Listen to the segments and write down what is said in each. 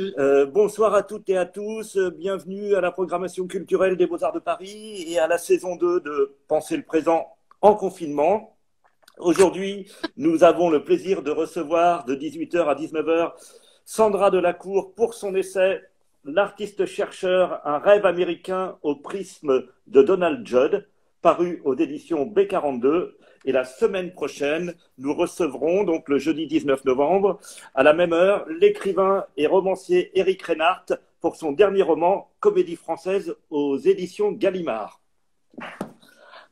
Euh, bonsoir à toutes et à tous, bienvenue à la programmation culturelle des Beaux-Arts de Paris et à la saison 2 de Penser le présent en confinement. Aujourd'hui, nous avons le plaisir de recevoir de 18h à 19h Sandra Delacour pour son essai L'artiste-chercheur, un rêve américain au prisme de Donald Judd, paru aux éditions B42 et la semaine prochaine, nous recevrons, donc le jeudi 19 novembre, à la même heure, l'écrivain et romancier Éric Reinhardt pour son dernier roman, Comédie française aux éditions Gallimard.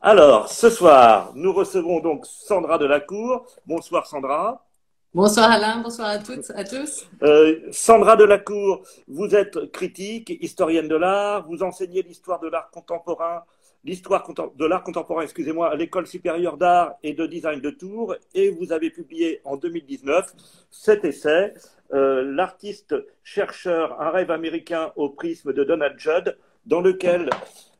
Alors, ce soir, nous recevons donc Sandra Delacour. Bonsoir Sandra. Bonsoir Alain, bonsoir à toutes, à tous. Euh, Sandra Delacour, vous êtes critique, historienne de l'art, vous enseignez l'histoire de l'art contemporain l'histoire de l'art contemporain, excusez-moi, à l'école supérieure d'art et de design de Tours, et vous avez publié en 2019 cet essai, euh, l'artiste chercheur, un rêve américain au prisme de Donald Judd, dans lequel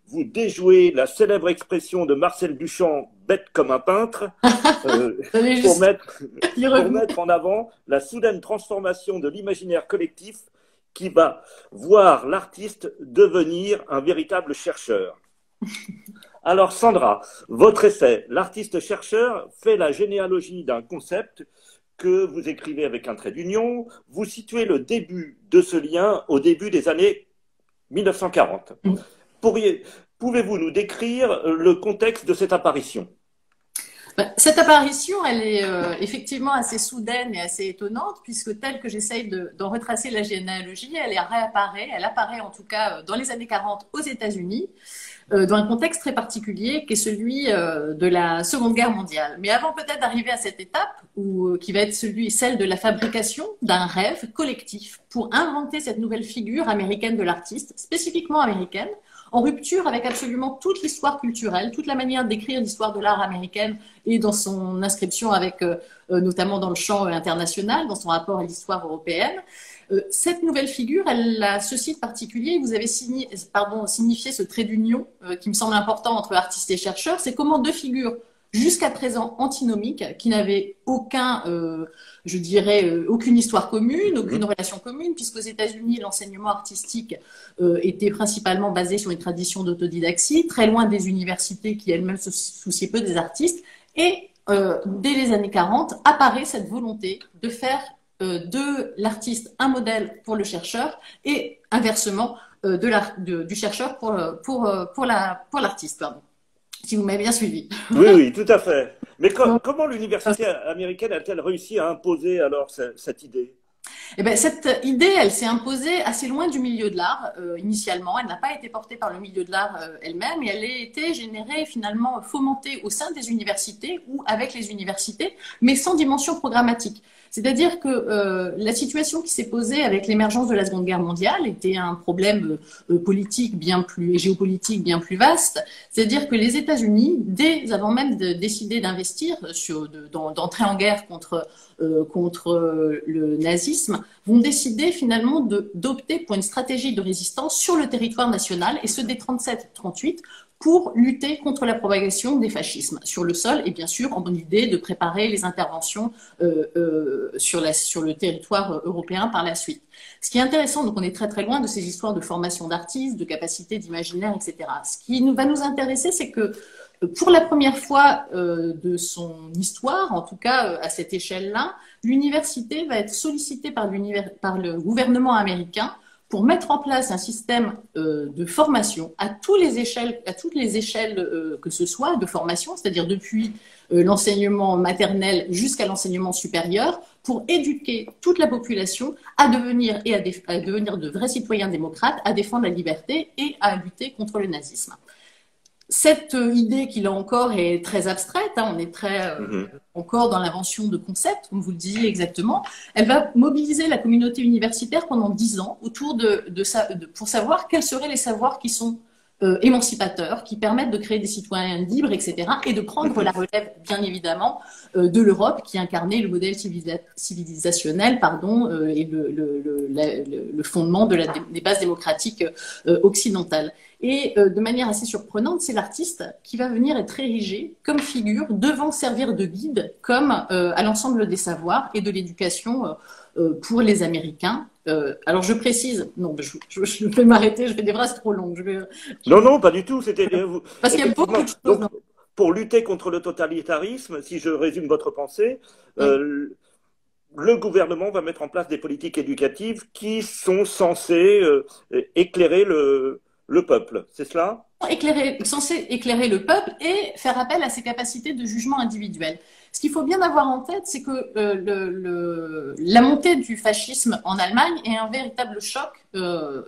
vous déjouez la célèbre expression de Marcel Duchamp, bête comme un peintre, euh, pour, mettre, pour mettre en avant la soudaine transformation de l'imaginaire collectif qui va voir l'artiste devenir un véritable chercheur. Alors Sandra, votre essai, l'artiste-chercheur, fait la généalogie d'un concept que vous écrivez avec un trait d'union. Vous situez le début de ce lien au début des années 1940. Pouvez-vous nous décrire le contexte de cette apparition? Cette apparition, elle est euh, effectivement assez soudaine et assez étonnante, puisque telle que j'essaye d'en retracer la généalogie, elle réapparaît, elle apparaît en tout cas euh, dans les années 40 aux États-Unis, euh, dans un contexte très particulier qui est celui de la Seconde Guerre mondiale. Mais avant peut-être d'arriver à cette étape, qui va être celui, celle de la fabrication d'un rêve collectif pour inventer cette nouvelle figure américaine de l'artiste, spécifiquement américaine, en rupture avec absolument toute l'histoire culturelle, toute la manière d'écrire l'histoire de l'art américaine et dans son inscription avec, notamment dans le champ international, dans son rapport à l'histoire européenne. Euh, cette nouvelle figure, elle a ceci de particulier, vous avez signifié ce trait d'union euh, qui me semble important entre artiste et chercheur, c'est comment deux figures jusqu'à présent antinomiques, qui n'avaient aucun, euh, je dirais, aucune histoire commune, mhm. aucune relation commune, puisqu'aux États-Unis, l'enseignement artistique était principalement basé sur une tradition d'autodidaxie, très loin des universités qui elles-mêmes se souciaient peu des artistes. Et dès les années 40, apparaît cette volonté de faire euh, de l'artiste un modèle pour le chercheur et inversement euh, de du chercheur pour, euh, pour, pour, la, pour l'artiste. Si vous m'avez bien suivi. Oui, oui, tout à fait. Mais comment l'université américaine a-t-elle réussi à imposer alors cette idée? Eh ben, cette idée, elle s'est imposée assez loin du milieu de l'art initialement. Elle n'a pas été portée par le milieu de l'art elle-même et elle a été générée, finalement, fomentée au sein des universités ou avec les universités, mais sans dimension programmatique. C'est-à-dire que euh, la situation qui s'est posée avec l'émergence de la Seconde Guerre mondiale était un problème euh, politique bien plus géopolitique bien plus vaste. C'est-à-dire que les États-Unis, dès avant même de décider d'investir d'entrer en guerre contre euh, contre le nazisme, vont décider finalement d'opter pour une stratégie de résistance sur le territoire national et ce dès 37-38 pour lutter contre la propagation des fascismes sur le sol et bien sûr en bonne idée de préparer les interventions euh, euh, sur, le territoire européen par la suite. Ce qui est intéressant, donc on est très très loin de ces histoires de formation d'artistes, de capacité d'imaginaire, etc. Ce qui va nous intéresser, c'est que pour la première fois euh, de son histoire, en tout cas euh, à cette échelle-là, l'université va être sollicitée par le gouvernement américain pour mettre en place un système euh, de formation à, tous les échelles, à toutes les échelles euh, que ce soit de formation, c'est-à-dire depuis euh, l'enseignement maternel jusqu'à l'enseignement supérieur, pour éduquer toute la population à devenir et à, à, devenir de vrais citoyens démocrates, à défendre la liberté et à lutter contre le nazisme cette idée qui là encore est très abstraite, hein, on est très euh, mhm. encore dans l'invention de concepts, comme vous le disiez exactement, elle va mobiliser la communauté universitaire pendant dix ans autour de, de, pour savoir quels seraient les savoirs qui sont euh, émancipateurs, qui permettent de créer des citoyens libres, etc., et de prendre la relève, bien évidemment, de l'Europe qui incarnait le modèle civilisationnel, pardon, et le, fondement de la, des bases démocratiques occidentales. Et euh, de manière assez surprenante, c'est l'artiste qui va venir être érigé comme figure devant servir de guide comme euh, à l'ensemble des savoirs et de l'éducation euh, pour les Américains alors je précise, non, je, je, vais m'arrêter, je fais des phrases trop longues. Non, non, pas du tout. C'était parce qu'il y a beaucoup de choses. pour lutter contre le totalitarisme, si je résume votre pensée, le gouvernement va mettre en place des politiques éducatives qui sont censées éclairer le, le peuple, c'est cela? Censé éclairer le peuple et faire appel à ses capacités de jugement individuel. Ce qu'il faut bien avoir en tête, c'est que euh, la montée du fascisme en Allemagne est un véritable choc, euh,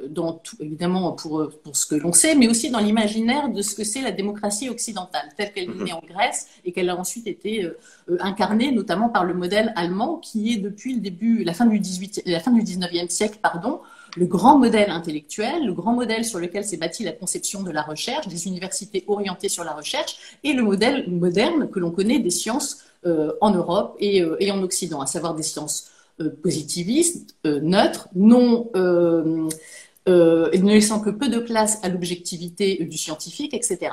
évidemment pour, pour ce que l'on sait, mais aussi dans l'imaginaire de ce que c'est la démocratie occidentale, telle qu'elle est née en Grèce et qu'elle a ensuite été euh, incarnée notamment par le modèle allemand, qui est depuis le début, la fin du 18, la fin du 19e siècle, pardon, le grand modèle intellectuel, le grand modèle sur lequel s'est bâtie la conception de la recherche, des universités orientées sur la recherche, et le modèle moderne que l'on connaît des sciences euh, en Europe euh, et, en Occident, à savoir des sciences euh, positivistes, neutres, non, ne laissant que peu de place à l'objectivité du scientifique, etc.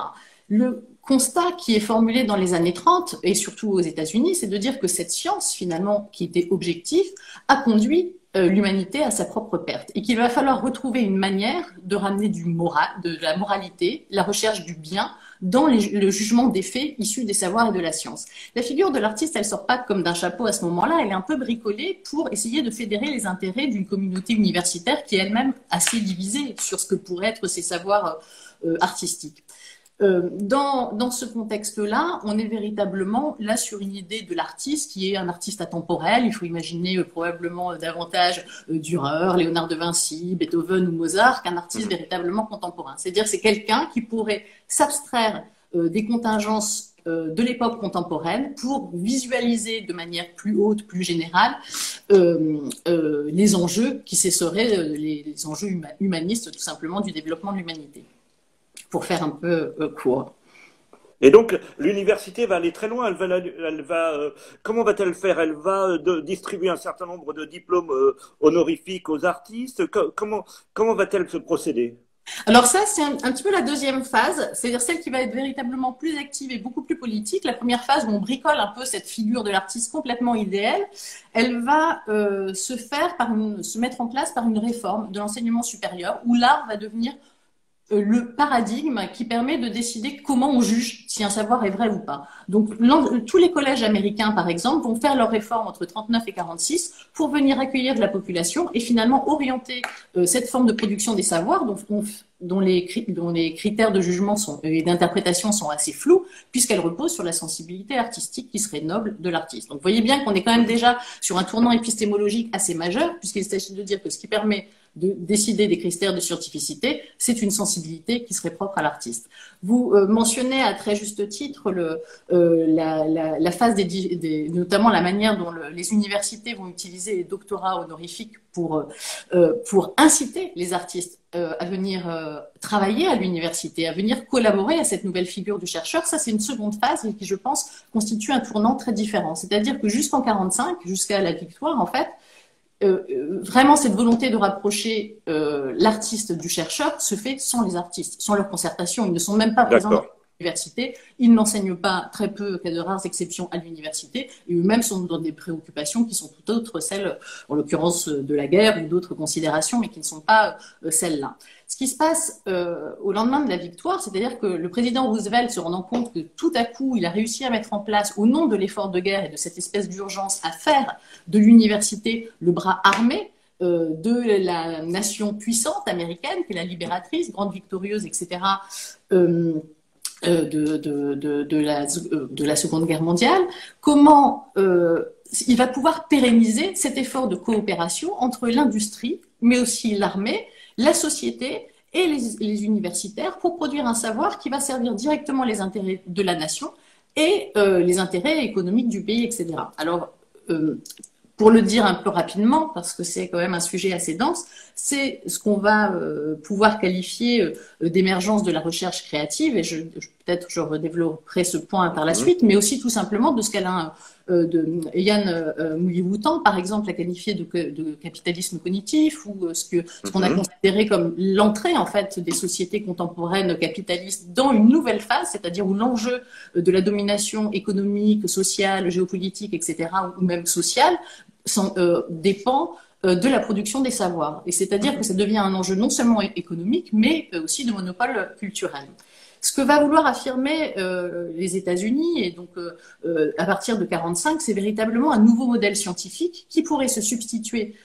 Le constat qui est formulé dans les années 30 et surtout aux États-Unis, c'est de dire que cette science, finalement, qui était objective, a conduit l'humanité à sa propre perte et qu'il va falloir retrouver une manière de ramener du moral, de la moralité, la recherche du bien dans le jugement des faits issus des savoirs et de la science. La figure de l'artiste, elle sort pas comme d'un chapeau à ce moment-là, elle est un peu bricolée pour essayer de fédérer les intérêts d'une communauté universitaire qui est elle-même assez divisée sur ce que pourraient être ses savoirs euh, artistiques. Euh, dans, dans, ce contexte-là, on est véritablement là sur une idée de l'artiste qui est un artiste atemporel. Il faut imaginer euh, probablement euh, davantage Dürer, Léonard de Vinci, Beethoven ou Mozart qu'un artiste véritablement contemporain. C'est-à-dire c'est quelqu'un qui pourrait s'abstraire des contingences de l'époque contemporaine pour visualiser de manière plus haute, plus générale, les enjeux qui seraient les, les enjeux humanistes tout simplement du développement de l'humanité pour faire un peu euh, court. Et donc, l'université va aller très loin. Elle va, elle va euh, comment va-t-elle faire? Elle va euh, distribuer un certain nombre de diplômes honorifiques aux artistes. comment comment va-t-elle se procéder? Alors ça, c'est un, petit peu la deuxième phase, c'est-à-dire celle qui va être véritablement plus active et beaucoup plus politique. La première phase où on bricole un peu cette figure de l'artiste complètement idéale, elle va se faire par se mettre en place par une réforme de l'enseignement supérieur où l'art va devenir le paradigme qui permet de décider comment on juge si un savoir est vrai ou pas. Donc, tous les collèges américains, par exemple, vont faire leur réforme entre 39 et 46 pour venir accueillir de la population et finalement orienter euh, cette forme de production des savoirs dont, les, critères de jugement sont, et d'interprétation sont assez flous, puisqu'elle repose sur la sensibilité artistique qui serait noble de l'artiste. Donc, vous voyez bien qu'on est quand même déjà sur un tournant épistémologique assez majeur, puisqu'il s'agit de dire que ce qui permet de décider des critères de scientificité, c'est une sensibilité qui serait propre à l'artiste. Vous euh, mentionnez à très juste titre euh, la, phase des, notamment la manière dont les universités vont utiliser les doctorats honorifiques pour, euh, pour inciter les artistes à venir travailler à l'université, à venir collaborer à cette nouvelle figure du chercheur. Ça, c'est une seconde phase qui, je pense, constitue un tournant très différent. C'est-à-dire que jusqu'en 45, jusqu'à la victoire, en fait, euh, euh, vraiment cette volonté de rapprocher euh, l'artiste du chercheur se fait sans les artistes, sans leur concertation. Ils ne sont même pas présents l'université. Ils n'enseignent pas très peu, qu'à de rares exceptions, à l'université. Et eux-mêmes sont dans des préoccupations qui sont tout autres, celles, en l'occurrence, de la guerre ou d'autres considérations, mais qui ne sont pas celles-là. Ce qui se passe euh, au lendemain de la victoire, c'est-à-dire que le président Roosevelt, se rendant compte que tout à coup, il a réussi à mettre en place, au nom de l'effort de guerre et de cette espèce d'urgence, à faire de l'université le bras armé euh, de la nation puissante américaine, qui est la libératrice, grande victorieuse, etc., euh, de, de, de, de, la, de la Seconde Guerre mondiale, comment il va pouvoir pérenniser cet effort de coopération entre l'industrie, mais aussi l'armée, la société et les, universitaires pour produire un savoir qui va servir directement les intérêts de la nation et euh, les intérêts économiques du pays, etc. Alors, euh, pour le dire un peu rapidement, parce que c'est quand même un sujet assez dense, c'est ce qu'on va euh, pouvoir qualifier d'émergence de la recherche créative, et je, peut-être je redévelopperai ce point par la mmh. suite, mais aussi tout simplement de ce qu'elle a euh, de Yann euh, Mouliwoutan, par exemple, a qualifié de, de capitalisme cognitif, ou euh, ce que ce qu'on a mhm. considéré comme l'entrée en fait des sociétés contemporaines capitalistes dans une nouvelle phase, c'est-à-dire où l'enjeu de la domination économique, sociale, géopolitique, etc., ou même sociale, dépend de la production des savoirs. Et c'est-à-dire que ça devient un enjeu non seulement économique, mais aussi de monopole culturel. Ce que va vouloir affirmer euh, les États-Unis, et donc euh, euh, à partir de 45, c'est véritablement un nouveau modèle scientifique qui pourrait se substituer,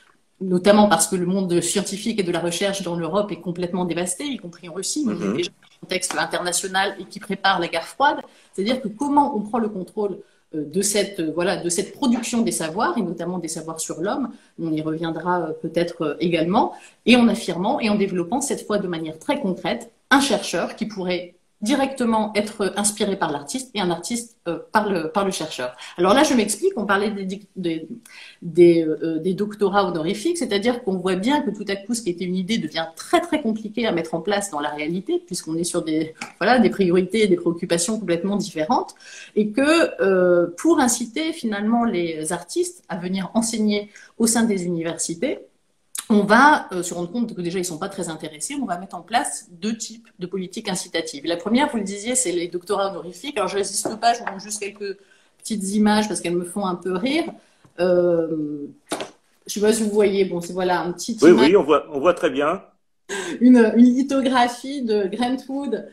notamment parce que le monde scientifique et de la recherche dans l'Europe est complètement dévasté, y compris en Russie, mais mm-hmm. déjà un contexte international et qui prépare la guerre froide. C'est-à-dire que comment on prend le contrôle de cette, voilà, de cette production des savoirs, et notamment des savoirs sur l'homme, on y reviendra peut-être également, et en affirmant et en développant cette fois de manière très concrète un chercheur qui pourrait directement être inspiré par l'artiste et un artiste euh, par, le, par le chercheur. Alors là, je m'explique, on parlait des, des, des, euh, des doctorats honorifiques, c'est-à-dire qu'on voit bien que tout à coup, ce qui était une idée devient très très compliqué à mettre en place dans la réalité, puisqu'on est sur des, voilà, des priorités et des préoccupations complètement différentes, et que euh, pour inciter finalement les artistes à venir enseigner au sein des universités, on va euh, se rendre compte que déjà ils sont pas très intéressés. On va mettre en place deux types de politiques incitatives. La première, vous le disiez, c'est les doctorats honorifiques. Alors je résiste pas, je vous montre juste quelques petites images parce qu'elles me font un peu rire. Euh, je sais pas si vous voyez. Bon, c'est voilà un petit. Oui, oui, on voit, on voit très bien. Une, une lithographie de Grant Wood euh,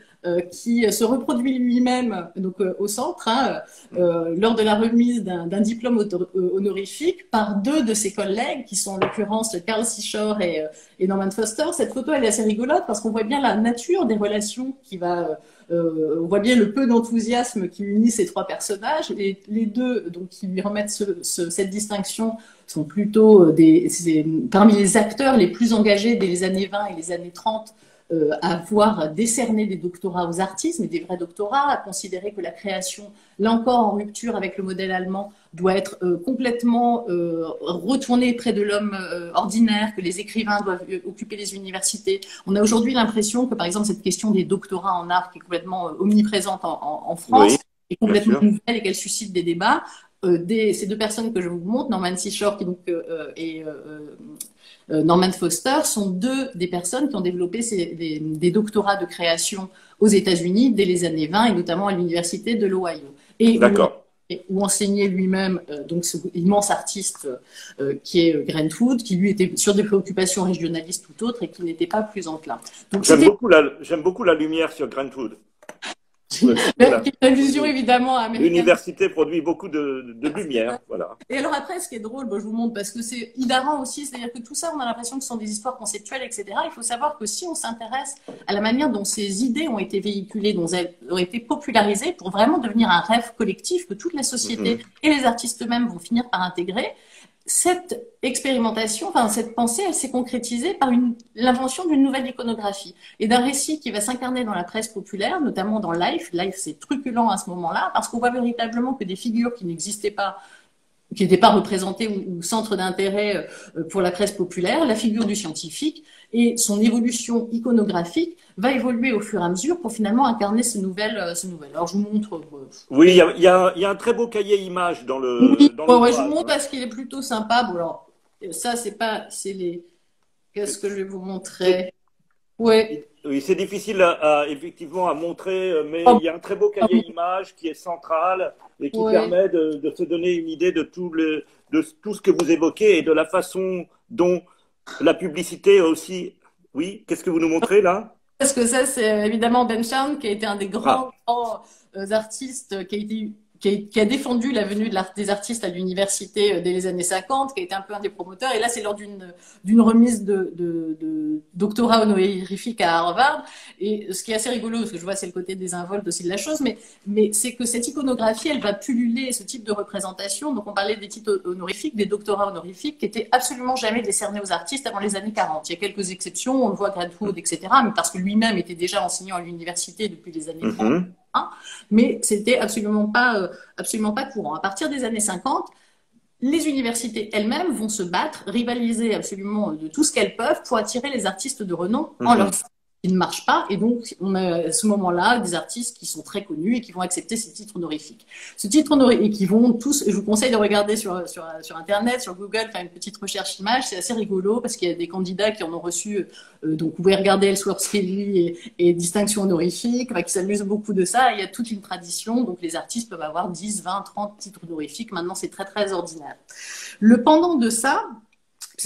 qui se reproduit lui-même donc euh, au centre hein, euh, lors de la remise d'un diplôme honorifique par deux de ses collègues qui sont en l'occurrence Carl Seashore et, Norman Foster. Cette photo est assez rigolote parce qu'on voit bien la nature des relations qui va on voit bien le peu d'enthousiasme qui unit ces trois personnages. Et les deux, donc, qui lui remettent cette distinction, sont plutôt parmi les acteurs les plus engagés dès les années 20 et les années 30 euh, à voir décerner des doctorats aux artistes, mais des vrais doctorats, à considérer que la création, là encore en rupture avec le modèle allemand, doit être euh, complètement euh, retournée près de l'homme ordinaire, que les écrivains doivent occuper les universités. On a aujourd'hui l'impression que, par exemple, cette question des doctorats en art, qui est complètement omniprésente en, France, est complètement nouvelle et qu'elle suscite des débats. Des, ces deux personnes que je vous montre, Norman Seashore, qui donc est euh, Norman Foster sont deux des personnes qui ont développé des, doctorats de création aux États-Unis dès les années 20 et notamment à l'université de l'Ohio. Et D'accord. Où, enseignait lui-même euh, donc ce immense artiste euh, qui est Grant Wood, qui lui était sur des préoccupations régionalistes tout autres et qui n'était pas plus enclin. J'aime beaucoup, la, beaucoup la lumière sur Grant Évidemment. L'université produit beaucoup de, lumière, voilà. Et alors après, ce qui est drôle, je vous montre parce que c'est hilarant aussi, c'est-à-dire que tout ça, on a l'impression que ce sont des histoires conceptuelles, etc. Il faut savoir que si on s'intéresse à la manière dont ces idées ont été véhiculées, dont elles ont été popularisées, pour vraiment devenir un rêve collectif que toute la société mm-hmm. et les artistes eux-mêmes vont finir par intégrer, cette expérimentation, enfin cette pensée, elle s'est concrétisée par l'invention d'une nouvelle iconographie et d'un récit qui va s'incarner dans la presse populaire, notamment dans Life. Life, c'est truculent à ce moment-là parce qu'on voit véritablement que des figures qui n'existaient pas qui n'étaient pas représentées ou, centre d'intérêt euh, pour la presse populaire, la figure du scientifique et son évolution iconographique va évoluer au fur et à mesure pour finalement incarner ce nouvel. Euh, ce nouvel. Alors je vous montre. Euh, oui, il y a, y a, un très beau cahier image dans le. Oui, dans ouais, je vous montre parce qu'il est plutôt sympa. Bon, alors ça c'est pas, c'est les. Qu'est-ce que je vais vous montrer? Oui. Oui, c'est difficile à, effectivement à montrer, mais oh. il y a un très beau cahier image qui est central et qui permet de, de, se donner une idée de tout, le, de tout ce que vous évoquez et de la façon dont la publicité aussi. Oui, qu'est-ce que vous nous montrez là? Parce que ça, c'est évidemment Ben Shahn, qui a été un des grands, ah. euh, artistes, qui a été qui a, défendu la venue de des artistes à l'université euh, dès les années 50, qui a été un peu un des promoteurs. Et là, c'est lors d'une remise de, de, de, doctorat honorifique à Harvard. Et ce qui est assez rigolo, parce que je vois c'est le côté désinvolte aussi de la chose, mais mais c'est que cette iconographie, elle va pulluler ce type de représentation. Donc on parlait des titres honorifiques, des doctorats honorifiques, qui étaient absolument jamais décernés aux artistes avant les années 40. Il y a quelques exceptions, on le voit Gradford, etc. Mais parce que lui-même était déjà enseignant à l'université depuis les années 30 mais c'était absolument pas, euh, absolument pas courant. À partir des années 50, les universités elles-mêmes vont se battre, rivaliser absolument de tout ce qu'elles peuvent pour attirer les artistes de renom en mhm. leur qui ne marche pas. Et donc, on a à ce moment-là des artistes qui sont très connus et qui vont accepter ces titres honorifiques. Ce titre honorifique, qui vont tous, je vous conseille de regarder sur, sur, Internet, sur Google, faire une petite recherche image. C'est assez rigolo parce qu'il y a des candidats qui en ont reçu, euh, donc vous pouvez regarder Ellsworth Kelly et, et distinction honorifique, qui s'amusent beaucoup de ça. il y a toute une tradition. Donc, les artistes peuvent avoir 10, 20, 30 titres honorifiques. Maintenant, c'est très, très ordinaire. Le pendant de ça,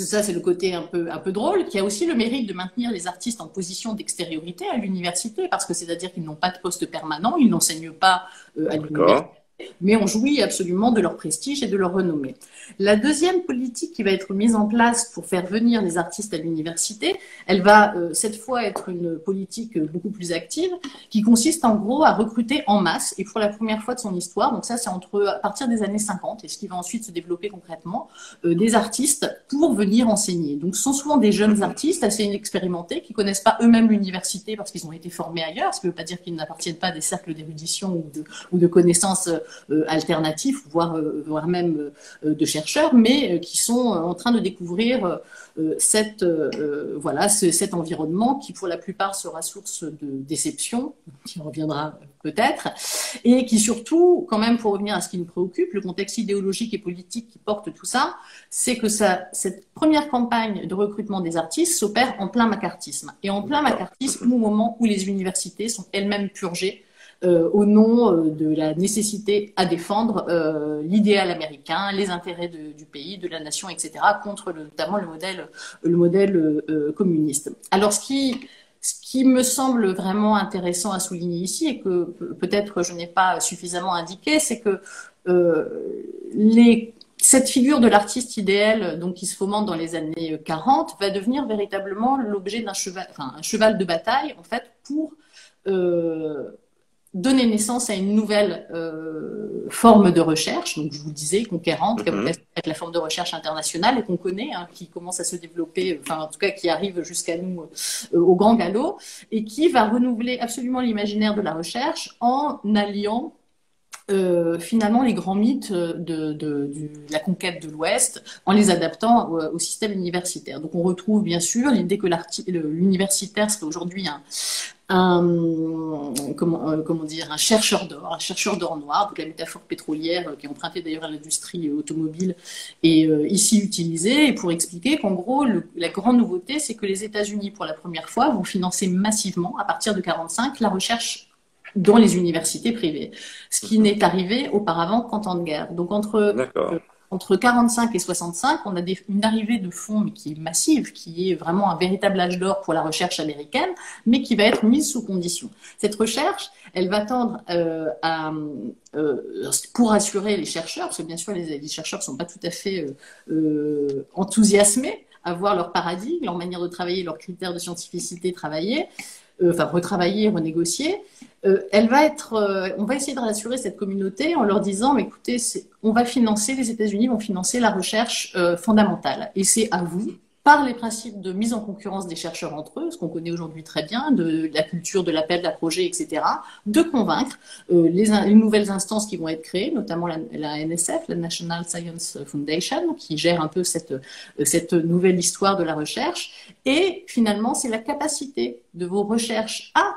ça c'est le côté un peu, un peu drôle, qui a aussi le mérite de maintenir les artistes en position d'extériorité à l'université, parce que c'est-à-dire qu'ils n'ont pas de poste permanent, ils n'enseignent pas euh, à l'université mais on jouit absolument de leur prestige et de leur renommée. La deuxième politique qui va être mise en place pour faire venir les artistes à l'université, elle va euh, cette fois être une politique beaucoup plus active, qui consiste en gros à recruter en masse, et pour la première fois de son histoire, donc ça c'est entre à partir des années 50, et ce qui va ensuite se développer concrètement, euh, des artistes pour venir enseigner. Donc ce sont souvent des jeunes artistes assez inexpérimentés, qui connaissent pas eux-mêmes l'université parce qu'ils ont été formés ailleurs, ce qui ne veut pas dire qu'ils n'appartiennent pas à des cercles d'érudition ou de, connaissances euh, alternatifs, voire, euh, voire même euh, de chercheurs, mais qui sont en train de découvrir cette, voilà, cet environnement qui, pour la plupart, sera source de déception, qui reviendra peut-être, et qui surtout, quand même, pour revenir à ce qui nous préoccupe, le contexte idéologique et politique qui porte tout ça, c'est que ça, cette première campagne de recrutement des artistes s'opère en plein macartisme. Et en plein macartisme au moment où les universités sont elles-mêmes purgées euh, au nom euh, de la nécessité à défendre euh, l'idéal américain, les intérêts du pays, de la nation, etc., contre notamment le modèle, le modèle communiste. Alors, ce qui, me semble vraiment intéressant à souligner ici, et que peut-être je n'ai pas suffisamment indiqué, c'est que cette figure de l'artiste idéal, donc qui se fomente dans les années 40, va devenir véritablement l'objet d'un cheval, enfin, un cheval de bataille, en fait, pour donner naissance à une nouvelle euh, forme de recherche, donc je vous disais conquérante, qui va être la forme de recherche internationale et qu'on connaît, hein, qui commence à se développer, enfin en tout cas qui arrive jusqu'à nous euh, au grand galop, et qui va renouveler absolument l'imaginaire de la recherche en alliant euh, finalement les grands mythes de, de, la conquête de l'Ouest en les adaptant au, système universitaire. Donc on retrouve bien sûr l'idée que l'universitaire serait aujourd'hui un, comment, euh, dire, un chercheur d'or, un chercheur d'or noir, donc la métaphore pétrolière euh, qui est empruntée d'ailleurs à l'industrie automobile est euh, ici utilisée, pour expliquer qu'en gros, la grande nouveauté, c'est que les États-Unis, pour la première fois, vont financer massivement, à partir de 45, la recherche dans les universités privées, ce qui n'est arrivé auparavant qu'en temps de guerre. Donc entre entre 45 et 65, on a une arrivée de fonds mais qui est massive, qui est vraiment un véritable âge d'or pour la recherche américaine, mais qui va être mise sous condition. Cette recherche, elle va tendre euh, à, euh, pour assurer les chercheurs, parce que bien sûr les, chercheurs ne sont pas tout à fait euh, enthousiasmés à voir leur paradigme, leur manière de travailler, leurs critères de scientificité travailler, enfin retravailler, renégocier. Euh, elle va être, euh, on va essayer de rassurer cette communauté en leur disant, écoutez, on va financer, les États-Unis vont financer la recherche euh, fondamentale. Et c'est à vous, par les principes de mise en concurrence des chercheurs entre eux, ce qu'on connaît aujourd'hui très bien, de, la culture de l'appel, la projet, etc., de convaincre les, nouvelles instances qui vont être créées, notamment la, NSF, la National Science Foundation, qui gère un peu cette, cette nouvelle histoire de la recherche. Et finalement, c'est la capacité de vos recherches à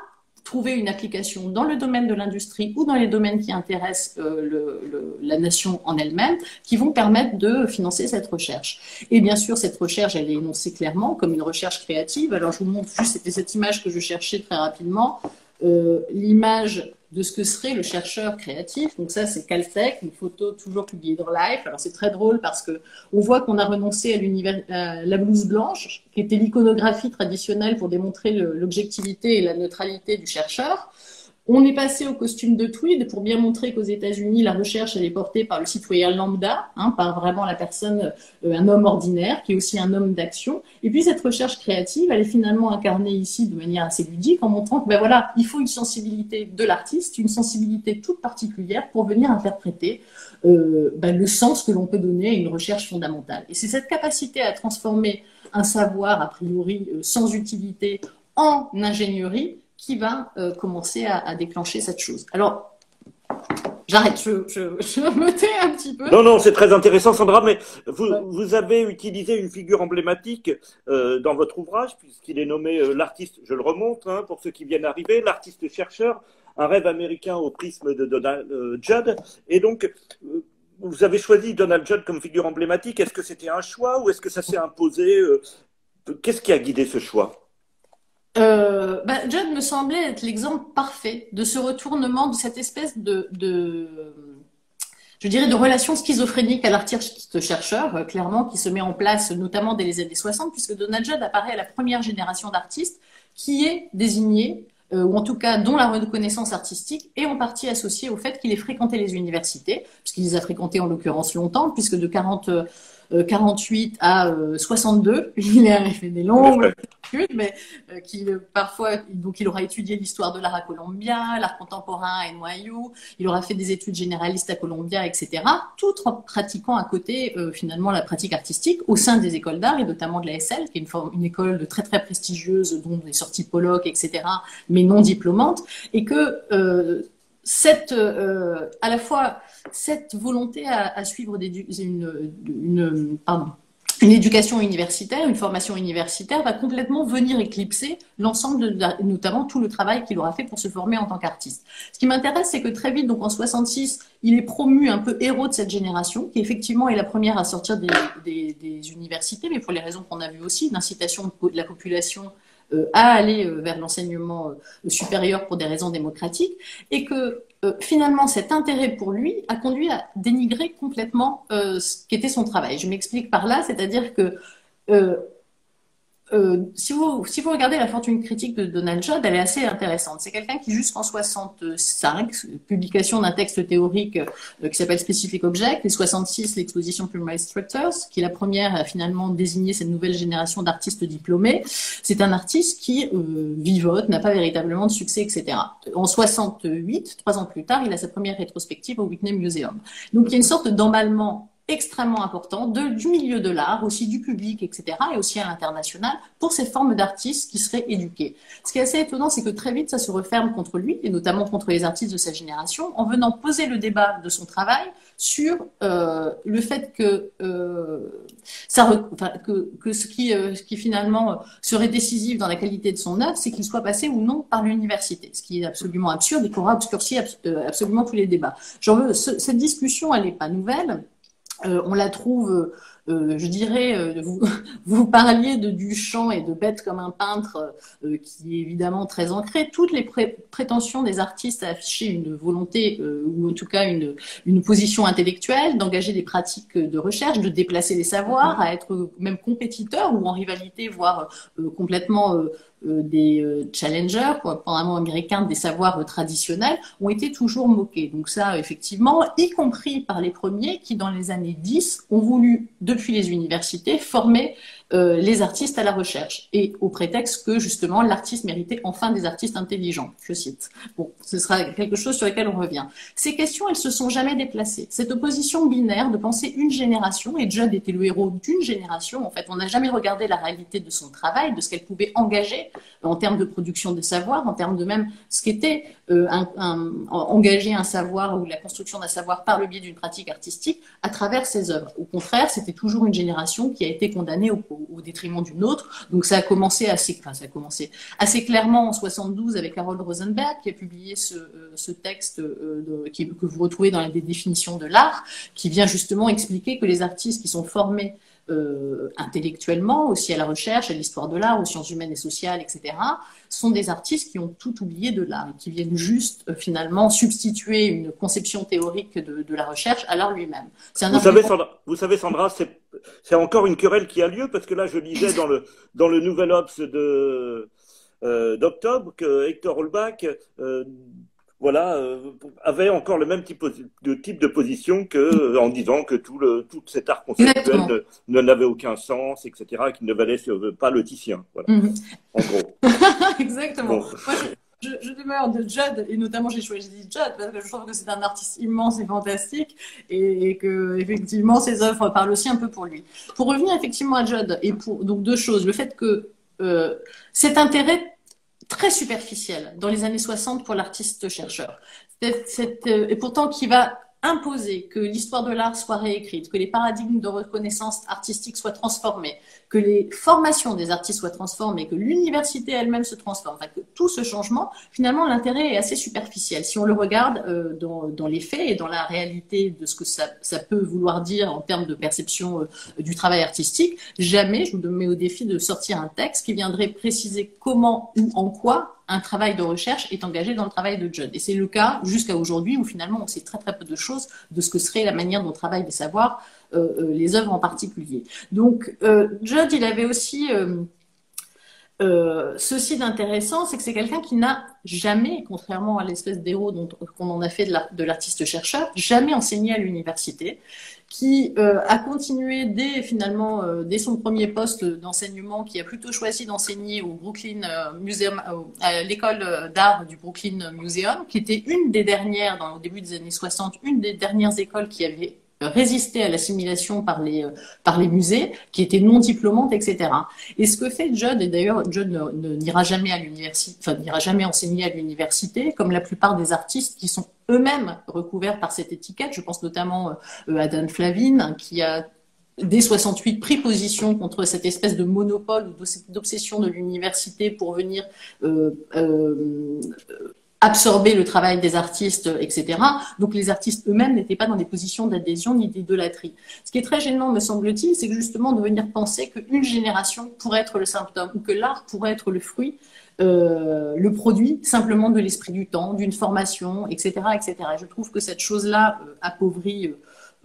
trouver une application dans le domaine de l'industrie ou dans les domaines qui intéressent euh, la nation en elle-même, qui vont permettre de financer cette recherche. Et bien sûr, cette recherche, elle est énoncée clairement comme une recherche créative. Alors, je vous montre juste, cette image que je cherchais très rapidement. Euh, l'image de ce que serait le chercheur créatif. Donc ça, c'est Caltech, une photo toujours publiée dans Life. Alors c'est très drôle parce que on voit qu'on a renoncé à, la blouse blanche, qui était l'iconographie traditionnelle pour démontrer l'objectivité et la neutralité du chercheur. On est passé au costume de tweed pour bien montrer qu'aux États-Unis, la recherche elle est portée par le citoyen lambda, hein, par vraiment la personne, euh, un homme ordinaire, qui est aussi un homme d'action. Et puis cette recherche créative, elle est finalement incarnée ici de manière assez ludique, en montrant que ben voilà, il faut une sensibilité de l'artiste, une sensibilité toute particulière pour venir interpréter euh, ben, le sens que l'on peut donner à une recherche fondamentale. Et c'est cette capacité à transformer un savoir a priori euh, sans utilité en ingénierie qui va euh, commencer à, déclencher cette chose. Alors, J'arrête, je, je, me tais un petit peu. Non, non, c'est très intéressant, Sandra, mais vous, vous avez utilisé une figure emblématique euh, dans votre ouvrage, puisqu'il est nommé euh, l'artiste, je le remonte hein, pour ceux qui viennent d'arriver, l'artiste chercheur, un rêve américain au prisme de Donald Judd. Et donc, vous avez choisi Donald Judd comme figure emblématique. Est-ce que c'était un choix ou est-ce que ça s'est imposé Qu'est-ce qui a guidé ce choix? Euh, bah, John me semblait être l'exemple parfait de ce retournement, de cette espèce de, je dirais, de relation schizophrénique à l'artiste-chercheur, euh, clairement, qui se met en place notamment dès les années 60, puisque Donald Judd apparaît à la première génération d'artistes qui est désigné, euh, ou en tout cas dont la reconnaissance artistique est en partie associée au fait qu'il ait fréquenté les universités, puisqu'il les a fréquentées en l'occurrence longtemps, puisque de 40 48 euh, à 62. Euh, il a fait des longues études, mais euh, qui parfois, donc il aura étudié l'histoire de l'art à Columbia, l'art contemporain à NYU, il aura fait des études généralistes à Columbia, etc. Tout en pratiquant à côté finalement la pratique artistique au sein des écoles d'art et notamment de la SL, qui est une, forme, une école de très très prestigieuse dont est sorti Pollock, etc. Mais non diplômante, et que cette, euh, à la fois cette volonté à, suivre une, une, éducation universitaire, une formation universitaire va complètement venir éclipser l'ensemble, notamment tout le travail qu'il aura fait pour se former en tant qu'artiste. Ce qui m'intéresse, c'est que très vite, donc en 66, il est promu un peu héros de cette génération, qui effectivement est la première à sortir des, des, des universités, mais pour les raisons qu'on a vues aussi, d'incitation de la population euh, à aller euh, vers l'enseignement euh, supérieur pour des raisons démocratiques, et que finalement cet intérêt pour lui a conduit à dénigrer complètement ce qu'était son travail. Je m'explique par là, c'est-à-dire que euh, si, vous, si vous regardez la fortune critique de Donald Judd, elle est assez intéressante. C'est quelqu'un qui, jusqu'en 65, publication d'un texte théorique euh, qui s'appelle Specific Object, et 66, l'exposition Primary Structures, qui est la première à finalement désigner cette nouvelle génération d'artistes diplômés. C'est un artiste qui euh, vivote, n'a pas véritablement de succès, etc. En 68, trois ans plus tard, il a sa première rétrospective au Whitney Museum. Donc il y a une sorte d'emballement extrêmement important de, du milieu de l'art, aussi du public, etc., et aussi à l'international, pour ces formes d'artistes qui seraient éduqués. Ce qui est assez étonnant, c'est que très vite, ça se referme contre lui, et notamment contre les artistes de sa génération, en venant poser le débat de son travail sur euh, le fait que, euh, ça, enfin, que, que, ce qui, euh, ce qui finalement serait décisif dans la qualité de son œuvre, c'est qu'il soit passé ou non par l'université, ce qui est absolument absurde et qui aura obscurci euh, absolument tous les débats. Genre, cette discussion, elle n'est pas nouvelle. Euh, on la trouve, euh, je dirais, euh, vous, vous parliez de Duchamp et de Bête comme un peintre, qui est évidemment très ancré. Toutes les prétentions des artistes à afficher une volonté, ou en tout cas une, une position intellectuelle, d'engager des pratiques de recherche, de déplacer les savoirs, à être même compétiteurs ou en rivalité, voire complètement des euh, challengers, pendant américains, des savoirs euh, traditionnels, ont été toujours moqués. Donc ça, effectivement, y compris par les premiers qui, dans les années 10, ont voulu, depuis les universités, former euh, les artistes à la recherche et au prétexte que justement l'artiste méritait enfin des artistes intelligents, je cite. Bon, ce sera quelque chose sur lequel on revient. Ces questions, elles se sont jamais déplacées. Cette opposition binaire de penser une génération, et Judd était le héros d'une génération, en fait, on n'a jamais regardé la réalité de son travail, de ce qu'elle pouvait engager en termes de production de savoir, en termes de même ce qu'était euh, engager un savoir ou la construction d'un savoir par le biais d'une pratique artistique à travers ses œuvres. Au contraire, c'était toujours une génération qui a été condamnée au au, détriment d'une autre. Donc ça a commencé assez, enfin, ça a commencé assez clairement en 72 avec Harold Rosenberg qui a publié ce, euh, texte euh, qui, que vous retrouvez dans les définitions de l'art, qui vient justement expliquer que les artistes qui sont formés euh, intellectuellement, aussi à la recherche, à l'histoire de l'art, aux sciences humaines et sociales, etc., sont des artistes qui ont tout oublié de l'art et qui viennent juste euh, finalement substituer une conception théorique de, de la recherche à l'art lui-même. Vous, savez, Sandra, vous savez, Sandra, c'est encore une querelle qui a lieu parce que là, je lisais dans le, dans le Nouvel Obs de euh, d'octobre que Hector Holbach euh, voilà, euh, avait encore le même type de, type de position que euh, en disant que tout, le, tout cet art conceptuel ne, n'avait aucun sens, etc., qu'il ne valait pas le titien. Voilà. Mhm. En gros. Exactement. Moi, je, je, demeure de Judd, et notamment j'ai choisi Judd parce que je trouve que c'est un artiste immense et fantastique, et, que effectivement ses œuvres parlent aussi un peu pour lui. Pour revenir effectivement à Judd, et pour donc deux choses, le fait que euh, cet intérêt très superficielle dans les années 60 pour l'artiste-chercheur. Euh, et pourtant qui va imposer que l'histoire de l'art soit réécrite, que les paradigmes de reconnaissance artistique soient transformés, que les formations des artistes soient transformées, que l'université elle-même se transforme, que tout ce changement, finalement, l'intérêt est assez superficiel. Si on le regarde euh, dans, les faits et dans la réalité de ce que ça, ça peut vouloir dire en termes de perception euh, du travail artistique, jamais je vous mets au défi de sortir un texte qui viendrait préciser comment ou en quoi un travail de recherche est engagé dans le travail de Judd. Et c'est le cas jusqu'à aujourd'hui où finalement on sait très très peu de choses chose de ce que serait la manière dont travaillent les savoirs, les œuvres en particulier. Donc, Judd, il avait aussi euh, ceci d'intéressant, c'est que c'est quelqu'un qui n'a jamais, contrairement à l'espèce d'héros qu'on en a fait de l'artiste-chercheur, jamais enseigné à l'université, qui euh, a continué dès finalement euh, dès son premier poste d'enseignement, qui a plutôt choisi d'enseigner au Brooklyn Museum, à l'école d'art du Brooklyn Museum, qui était une des dernières, dans, au début des années 60, une des dernières écoles qui avait résister à l'assimilation par les, euh, par les musées, qui étaient non diplômantes, etc. Et ce que fait Judd, et d'ailleurs Judd n'ira jamais enfin n'ira jamais enseigner à l'université, comme la plupart des artistes qui sont eux-mêmes recouverts par cette étiquette. Je pense notamment euh, à Dan Flavin, qui a dès 68 pris position contre cette espèce de monopole ou d'obsession de l'université pour venir euh, absorber le travail des artistes, etc. Donc les artistes eux-mêmes n'étaient pas dans des positions d'adhésion ni d'idolâtrie. Ce qui est très gênant, me semble-t-il, c'est justement de venir penser qu'une génération pourrait être le symptôme ou que l'art pourrait être le fruit, euh, le produit simplement de l'esprit du temps, d'une formation, etc., etc. Et je trouve que cette chose-là euh, appauvrit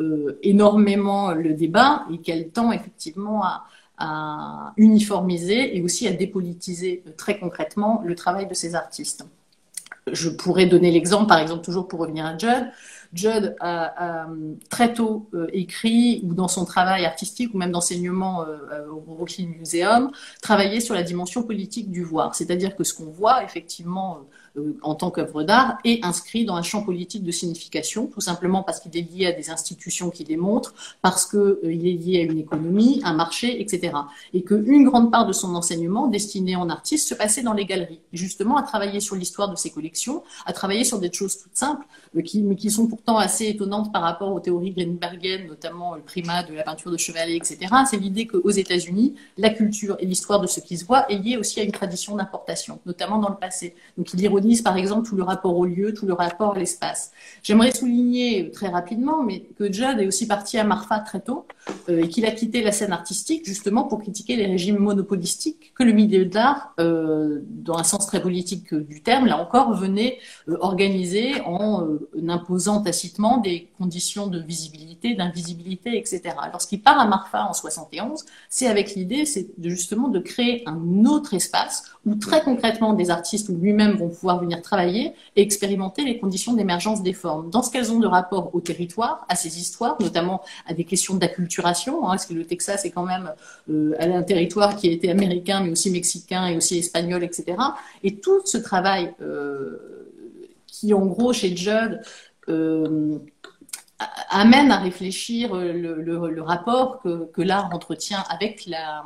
euh, énormément le débat et qu'elle tend effectivement à, à uniformiser et aussi à dépolitiser très concrètement le travail de ces artistes. Je pourrais donner l'exemple, par exemple, toujours pour revenir à Judd. Judd a, très tôt euh, écrit, ou dans son travail artistique, ou même d'enseignement euh, au Brooklyn Museum, travaillé sur la dimension politique du voir. C'est-à-dire que ce qu'on voit, effectivement, euh, en tant qu'œuvre d'art est inscrit dans un champ politique de signification, tout simplement parce qu'il est lié à des institutions qui les montrent, parce qu'il euh, est lié à une économie, un marché, etc. Et qu'une grande part de son enseignement destiné en artiste se passait dans les galeries, justement à travailler sur l'histoire de ses collections, à travailler sur des choses toutes simples, euh, qui, mais qui sont pourtant assez étonnantes par rapport aux théories Greenbergiennes, notamment le primat de la peinture de chevalet, etc. C'est l'idée qu'aux États-Unis, la culture et l'histoire de ce qui se voit est liée aussi à une tradition d'importation, notamment dans le passé. Donc il par exemple tout le rapport au lieu, tout le rapport à l'espace. J'aimerais souligner très rapidement mais que Judd est aussi parti à Marfa très tôt euh, et qu'il a quitté la scène artistique justement pour critiquer les régimes monopolistiques que le milieu de l'art, euh, dans un sens très politique du terme, là encore, venait euh, organiser en imposant tacitement des conditions de visibilité, d'invisibilité, etc. Lorsqu'il part à Marfa en 71, c'est avec l'idée, c'est justement de créer un autre espace où très concrètement des artistes lui-même vont pouvoir venir travailler et expérimenter les conditions d'émergence des formes, dans ce qu'elles ont de rapport au territoire, à ces histoires, notamment à des questions d'acculturation, hein, parce que le Texas est quand même euh, un territoire qui a été américain, mais aussi mexicain et aussi espagnol, etc. Et tout ce travail euh, qui, en gros, chez Judd, euh, amène à réfléchir le, rapport que l'art entretient avec la,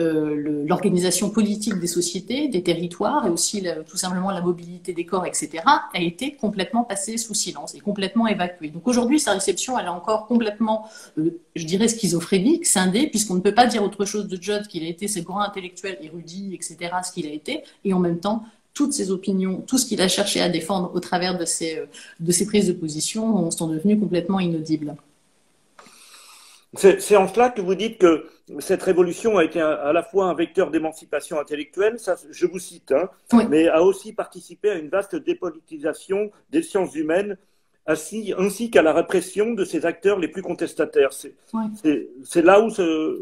euh, l'organisation politique des sociétés, des territoires et aussi tout simplement la mobilité des corps, etc., a été complètement passée sous silence et complètement évacuée. Donc aujourd'hui, sa réception, elle est encore complètement, euh, je dirais, schizophrénique, scindée, puisqu'on ne peut pas dire autre chose de Judd qu'il a été ce grand intellectuel érudit, etc., ce qu'il a été, et en même temps, toutes ses opinions, tout ce qu'il a cherché à défendre au travers de ses, euh, prises de position sont devenus complètement inaudibles. C'est en cela que vous dites que cette révolution a été à la fois un vecteur d'émancipation intellectuelle, ça, je vous cite, hein, mais a aussi participé à une vaste dépolitisation des sciences humaines, ainsi, ainsi qu'à la répression de ses acteurs les plus contestataires. C'est là où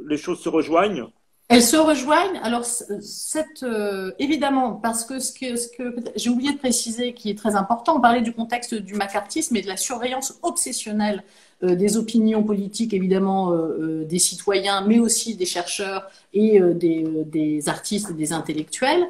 les choses se rejoignent. Elles se rejoignent. Alors, cette, euh, évidemment, parce que ce que, ce que j'ai oublié de préciser, qui est très important, on parlait du contexte du macartisme et de la surveillance obsessionnelle euh, des opinions politiques, évidemment, euh, des citoyens, mais aussi des chercheurs et des, des, artistes et des intellectuels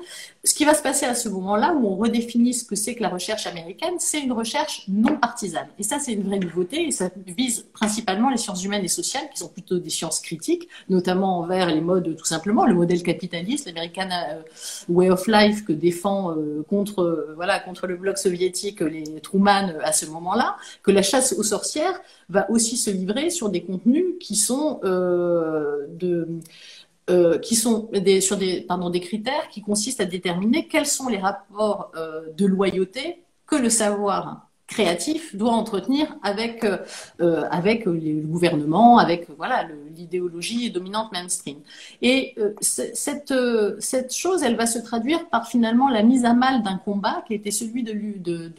ce qui va se passer à ce moment-là, où on redéfinit ce que c'est que la recherche américaine, c'est une recherche non partisane. Et ça, c'est une vraie nouveauté, et ça vise principalement les sciences humaines et sociales, qui sont plutôt des sciences critiques, notamment envers les modes, tout simplement, le modèle capitaliste, l'American euh, Way of Life que défend euh, contre, euh, voilà, contre le bloc soviétique les Truman à ce moment-là, que la chasse aux sorcières va aussi se livrer sur des contenus qui sont de euh, qui sont des, sur des, pardon, des critères qui consistent à déterminer quels sont les rapports euh, de loyauté que le savoir créatif doit entretenir avec euh, avec le gouvernement, avec voilà l'idéologie dominante mainstream. Et cette cette chose, elle va se traduire par finalement la mise à mal d'un combat qui était celui de,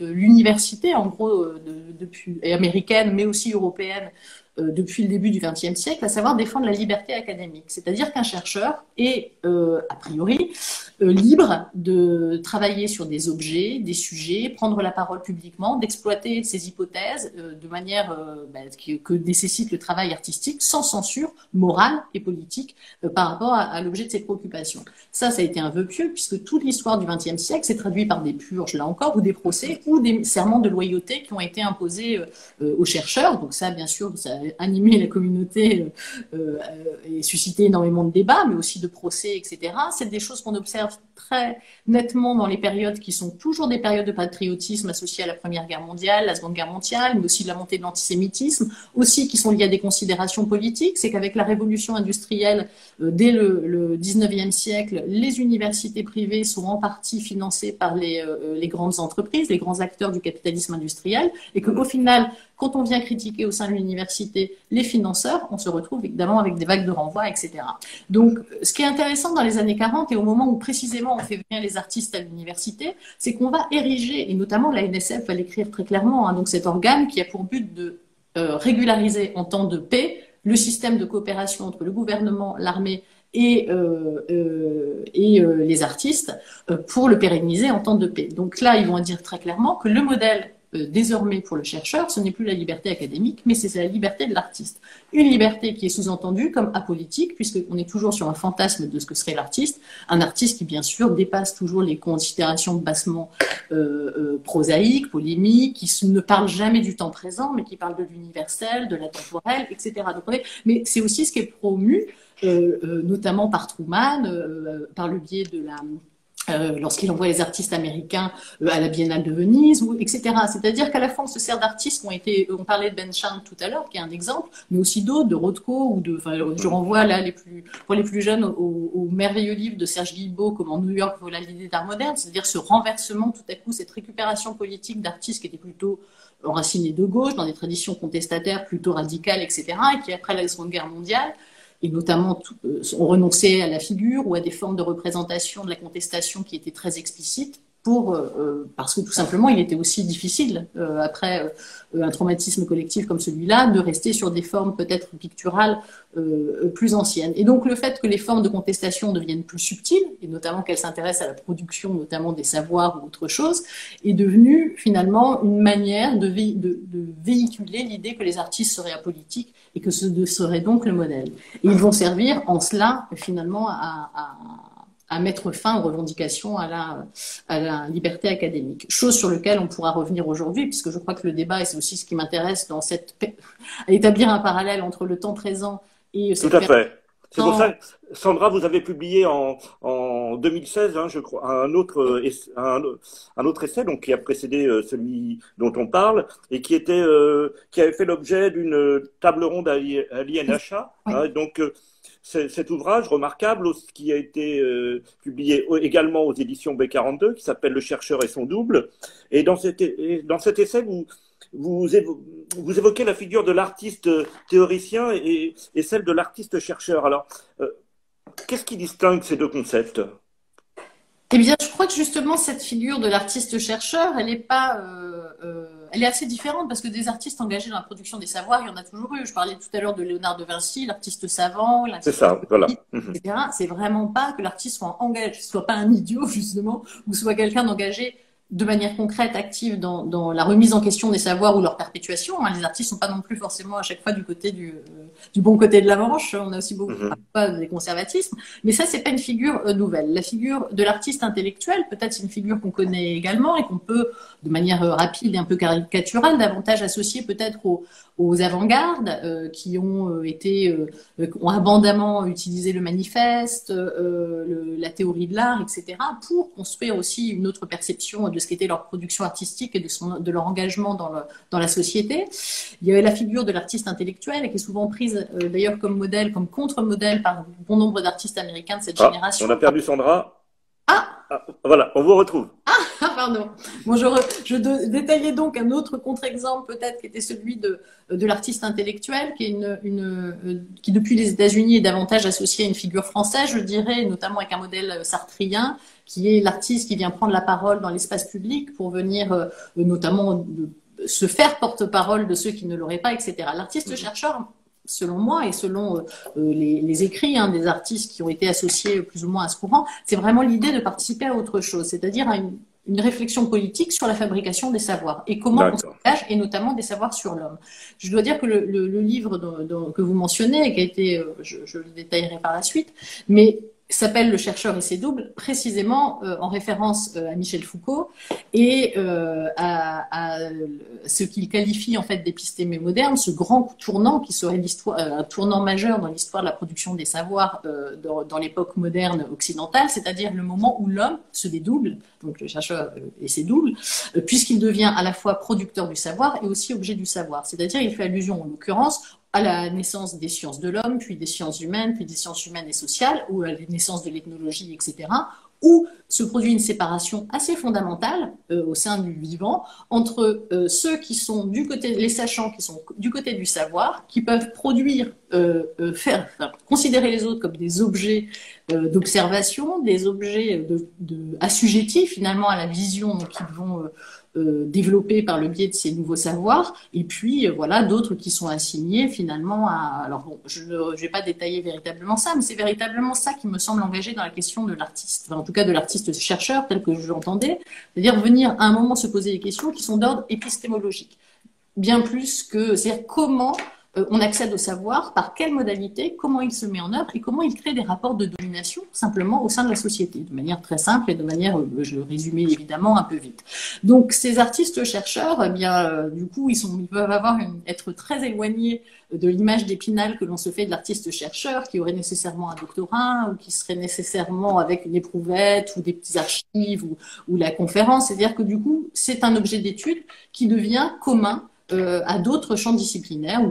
l'université, en gros, de, américaine, mais aussi européenne, depuis le début du XXe siècle, à savoir défendre la liberté académique. C'est-à-dire qu'un chercheur est, euh, a priori, euh, libre de travailler sur des objets, des sujets, prendre la parole publiquement, d'exploiter ses hypothèses de manière bah, que nécessite le travail artistique, sans censure morale et politique par rapport à, l'objet de ses préoccupations. Ça, ça a été un vœu pieux, puisque toute l'histoire du XXe siècle s'est traduite par des purges, là encore, ou des procès, ou des serments de loyauté qui ont été imposés aux chercheurs. Donc ça, bien sûr, ça animé la communauté euh, euh, et suscité énormément de débats, mais aussi de procès, etc. C'est des choses qu'on observe très nettement dans les périodes qui sont toujours des périodes de patriotisme associées à la Première Guerre mondiale, la Seconde Guerre mondiale, mais aussi de la montée de l'antisémitisme, aussi qui sont liées à des considérations politiques. C'est qu'avec la révolution industrielle, euh, dès le, le 19e siècle, les universités privées sont en partie financées par les, les grandes entreprises, les grands acteurs du capitalisme industriel, et qu'au final, quand on vient critiquer au sein de l'université les financeurs, on se retrouve évidemment avec des vagues de renvoi, etc. Donc, ce qui est intéressant dans les années 40 et au moment où précisément on fait venir les artistes à l'université, c'est qu'on va ériger, et notamment la NSF va l'écrire très clairement, hein, donc cet organe qui a pour but de euh, régulariser en temps de paix le système de coopération entre le gouvernement, l'armée et, euh, euh, et les artistes pour le pérenniser en temps de paix. Donc là, ils vont dire très clairement que le modèle euh, désormais pour le chercheur, ce n'est plus la liberté académique, mais c'est la liberté de l'artiste. Une liberté qui est sous-entendue comme apolitique, puisqu'on est toujours sur un fantasme de ce que serait l'artiste, un artiste qui bien sûr dépasse toujours les considérations bassement euh, euh, prosaïques, polémiques, qui ne parle jamais du temps présent, mais qui parle de l'universel, de la temporelle, etc. Mais c'est aussi ce qui est promu, notamment par Truman, par le biais de la euh, lorsqu'il envoie les artistes américains euh, à la Biennale de Venise, ou, etc. C'est-à-dire qu'à la fois on se sert d'artistes qui ont été, on parlait de Ben Shand tout à l'heure, qui est un exemple, mais aussi d'autres, de Rothko ou de, enfin, je renvoie là les plus, pour les plus jeunes au, merveilleux livre de Serge Guilbeault, Comment New York voilà l'idée d'art moderne, c'est-à-dire ce renversement tout à coup, cette récupération politique d'artistes qui étaient plutôt enracinés de gauche, dans des traditions contestataires plutôt radicales, etc., et qui après la Seconde Guerre mondiale et notamment euh, on renonçait à la figure ou à des formes de représentation de la contestation qui étaient très explicites pour, euh, euh, parce que tout simplement, il était aussi difficile, après un traumatisme collectif comme celui-là, de rester sur des formes peut-être picturales plus anciennes. Et donc le fait que les formes de contestation deviennent plus subtiles, et notamment qu'elles s'intéressent à la production notamment des savoirs ou autre chose, est devenu finalement une manière de, de, de véhiculer l'idée que les artistes seraient apolitiques et que ce serait donc le modèle. Et ils vont servir en cela finalement à, à, à mettre fin aux revendications à la, à la liberté académique. Chose sur laquelle on pourra revenir aujourd'hui, puisque je crois que le débat, et c'est aussi ce qui m'intéresse dans cette, à établir un parallèle entre le temps présent et cette Tout à fait. C'est pour ça, Sandra, vous avez publié en, en 2016, hein, je crois, un autre, un, un, autre essai, donc qui a précédé euh, celui dont on parle, et qui était, euh, qui avait fait l'objet d'une table ronde à, l'INHA. Hein, donc, euh, cet ouvrage remarquable, qui a été publié également aux éditions B42, qui s'appelle Le chercheur et son double. Et dans cet, dans cet essai, vous, vous, évoquez la figure de l'artiste théoricien et, et, celle de l'artiste chercheur. Alors, euh, qu'est-ce qui distingue ces deux concepts? Eh bien, je crois que justement, cette figure de l'artiste chercheur, elle est pas. Euh, euh, elle est assez différente parce que des artistes engagés dans la production des savoirs, il y en a toujours eu. Je parlais tout à l'heure de Léonard de Vinci, l'artiste savant, c'est ça, voilà, etc. C'est vraiment pas que l'artiste soit engagé, soit pas un idiot justement, ou soit quelqu'un d'engagé de manière concrète, active dans, dans, la remise en question des savoirs ou leur perpétuation. Hein. Les artistes sont pas non plus forcément à chaque fois du côté du, euh, du bon côté de la manche. On a aussi beaucoup mm -hmm. des conservatismes. Mais ça, c'est pas une figure euh, nouvelle. La figure de l'artiste intellectuel, peut-être c'est une figure qu'on connaît également et qu'on peut, de manière euh, rapide et un peu caricaturale, davantage associer peut-être aux, aux avant-gardes euh, qui ont euh, été euh, ont abondamment utilisé le manifeste, le, la théorie de l'art, etc. pour construire aussi une autre perception de ce qu'était leur production artistique et de, son, de leur engagement dans, le, dans la société. Il y avait la figure de l'artiste intellectuel qui est souvent prise d'ailleurs comme modèle, comme contre-modèle par bon nombre d'artistes américains de cette ah, génération. On a perdu Sandra. Ah, ah, Voilà, on vous retrouve. Ah Ah, pardon. Bon, je, détaillais donc un autre contre-exemple, peut-être, qui était celui de, de l'artiste intellectuel, qui, est une, une, euh, qui depuis les États-Unis est davantage associé à une figure française, je dirais, notamment avec un modèle sartrien, qui est l'artiste qui vient prendre la parole dans l'espace public pour venir, euh, notamment, se faire porte-parole de ceux qui ne l'auraient pas, etc. L'artiste-chercheur selon moi et selon euh, euh, les, écrits hein, des artistes qui ont été associés plus ou moins à ce courant, c'est vraiment l'idée de participer à autre chose, c'est-à-dire à une, réflexion politique sur la fabrication des savoirs et comment on s'engage, et notamment des savoirs sur l'homme. Je dois dire que le, livre que vous mentionnez, qui a été, euh, je, je, le détaillerai par la suite, mais s'appelle Le chercheur et ses doubles, précisément euh, en référence euh, à Michel Foucault et euh, à, à, ce qu'il qualifie en fait d'épistémé moderne, ce grand tournant qui serait un tournant majeur dans l'histoire de la production des savoirs dans, dans l'époque moderne occidentale, c'est-à-dire le moment où l'homme se dédouble, donc le chercheur et ses doubles, puisqu'il devient à la fois producteur du savoir et aussi objet du savoir. C'est-à-dire, il fait allusion en l'occurrence à la naissance des sciences de l'homme, puis des sciences humaines, puis des sciences humaines et sociales, ou à la naissance de l'ethnologie, etc., où se produit une séparation assez fondamentale euh, au sein du vivant entre euh, ceux qui sont du côté, les sachants qui sont du côté du savoir, qui peuvent produire, euh, faire, considérer les autres comme des objets d'observation, des objets de, de, assujettis finalement à la vision qu'ils vont euh, développés par le biais de ces nouveaux savoirs, et puis euh, voilà d'autres qui sont assignés finalement à. Alors bon, je ne vais pas détailler véritablement ça, mais c'est véritablement ça qui me semble engagé dans la question de l'artiste, en tout cas de l'artiste chercheur tel que je l'entendais, c'est-à-dire venir à un moment se poser des questions qui sont d'ordre épistémologique, bien plus que c'est-à-dire comment euh, on accède au savoir, par quelle modalité, comment il se met en œuvre et comment il crée des rapports de domination simplement au sein de la société, de manière très simple et de manière, euh, je résumais évidemment un peu vite. Donc ces artistes-chercheurs, eh bien, euh, du coup, ils, sont, ils peuvent avoir être très éloignés de l'image d'épinal que l'on se fait de l'artiste-chercheur, qui aurait nécessairement un doctorat ou qui serait nécessairement avec une éprouvette ou des petits archives ou, ou la conférence. C'est-à-dire que du coup, c'est un objet d'étude qui devient commun euh, à d'autres champs disciplinaires,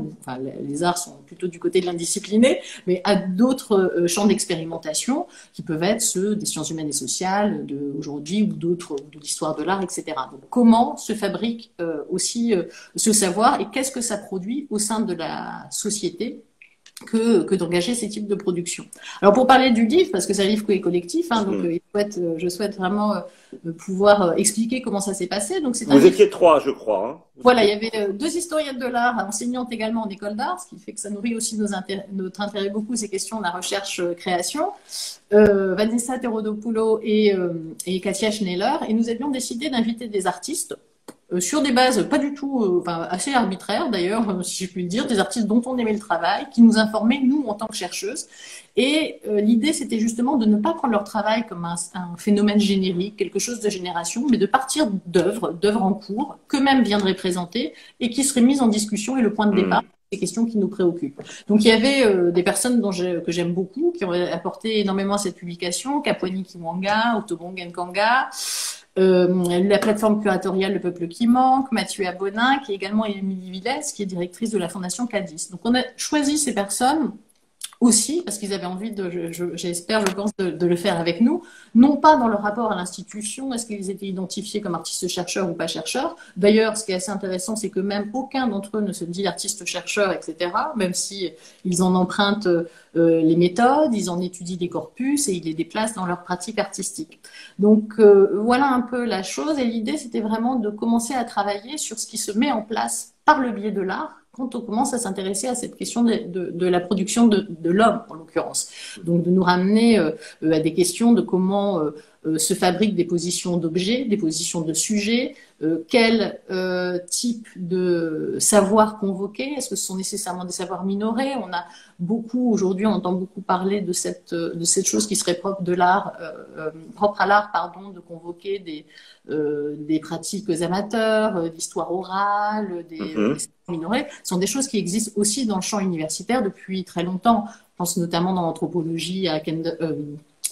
les arts sont plutôt du côté de l'indiscipliné, mais à d'autres euh, champs d'expérimentation qui peuvent être ceux des sciences humaines et sociales d'aujourd'hui ou d'autres, de l'histoire de l'art, etc. Comment se fabrique euh, aussi ce savoir et qu'est-ce que ça produit au sein de la société que, que d'engager ces types de production. Alors pour parler du livre, parce que c'est un livre collectif, hein, donc mm. euh, je souhaite vraiment euh, pouvoir euh, expliquer comment ça s'est passé. Donc Vous étiez trois, je crois. Hein. Voilà, il y avait deux historiennes de l'art, enseignantes également en école d'art, ce qui fait que ça nourrit aussi nos notre intérêt beaucoup ces questions de la recherche-création. Vanessa Terodopoulos et, et Katia Schneller, et nous avions décidé d'inviter des artistes euh, sur des bases pas du tout, euh, enfin assez arbitraires d'ailleurs, euh, si je puis dire, des artistes dont on aimait le travail, qui nous informaient, nous, en tant que chercheuses. Et l'idée, c'était justement de ne pas prendre leur travail comme un, phénomène générique, quelque chose de génération, mais de partir d'œuvres, d'œuvres en cours, qu'eux-mêmes viendraient présenter et qui seraient mises en discussion et le point de mmh. départ des questions qui nous préoccupent. Donc il y avait des personnes dont que j'aime beaucoup, qui ont apporté énormément à cette publication, Kapwani Kimwanga, Otobong Nkanga, euh, la plateforme curatoriale Le Peuple qui manque, Mathieu Abonin, qui est également Émilie Villès, qui est directrice de la Fondation Cadis. Donc on a choisi ces personnes aussi, parce qu'ils avaient envie de, j'espère, je, pense, de, le faire avec nous, non pas dans leur rapport à l'institution, est-ce qu'ils étaient identifiés comme artistes-chercheurs ou pas chercheurs. D'ailleurs, ce qui est assez intéressant, c'est que même aucun d'entre eux ne se dit artiste-chercheur, etc., même si ils en empruntent euh, les méthodes, ils en étudient des corpus et ils les déplacent dans leur pratique artistique. Donc euh, voilà un peu la chose, et l'idée, c'était vraiment de commencer à travailler sur ce qui se met en place par le biais de l'art quand on commence à s'intéresser à cette question de, la production de, l'homme, en l'occurrence. Donc de nous ramener euh, à des questions de comment euh, se fabriquent des positions d'objets, des positions de sujets, quel type de savoir convoquer, est-ce que ce sont nécessairement des savoirs minorés? On a beaucoup, aujourd'hui, on entend beaucoup parler de cette, de cette chose qui serait propre de l'art, propre à l'art, pardon, de convoquer des, des pratiques amateurs, d'histoire orale, des, mhm minorés. Sont des choses qui existent aussi dans le champ universitaire depuis très longtemps. Je pense notamment dans l'anthropologie à euh,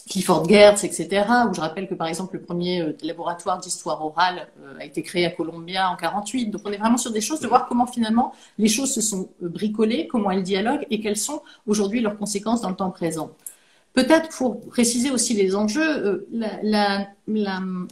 Clifford Geertz, etc., où je rappelle que par exemple le premier euh, laboratoire d'histoire orale euh, a été créé à Columbia en 48. Donc on est vraiment sur des choses de voir comment finalement les choses se sont bricolées, comment elles dialoguent et quelles sont aujourd'hui leurs conséquences dans le temps présent. Peut-être pour préciser aussi les enjeux, la,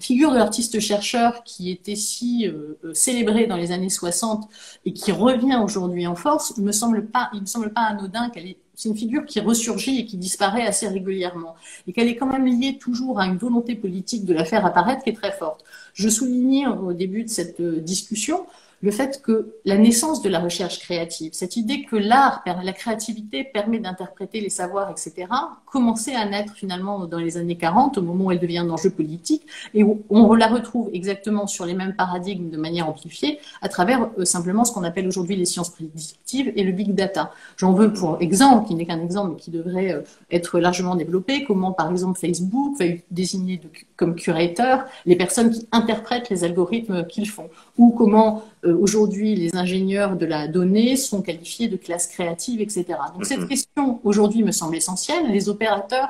figure de l'artiste-chercheur qui était si célébrée dans les années 60 et qui revient aujourd'hui en force, me semble pas, il me semble pas anodin qu'elle est c'est une figure qui ressurgit et qui disparaît assez régulièrement, et qu'elle est quand même liée toujours à une volonté politique de la faire apparaître qui est très forte. Je soulignais au début de cette discussion le fait que la naissance de la recherche créative, cette idée que l'art, la créativité permet d'interpréter les savoirs, etc., commençait à naître finalement dans les années 40, au moment où elle devient un enjeu politique, et où on la retrouve exactement sur les mêmes paradigmes de manière amplifiée à travers euh, simplement ce qu'on appelle aujourd'hui les sciences prédictives et le big data. J'en veux pour exemple, qui n'est qu'un exemple, mais qui devrait euh, être largement développé, comment par exemple Facebook va désigner comme curateur les personnes qui interprètent les algorithmes qu'ils font, ou comment euh, aujourd'hui les ingénieurs de la donnée sont qualifiés de classe créative, etc. Donc cette question aujourd'hui me semble essentielle. Les opérateurs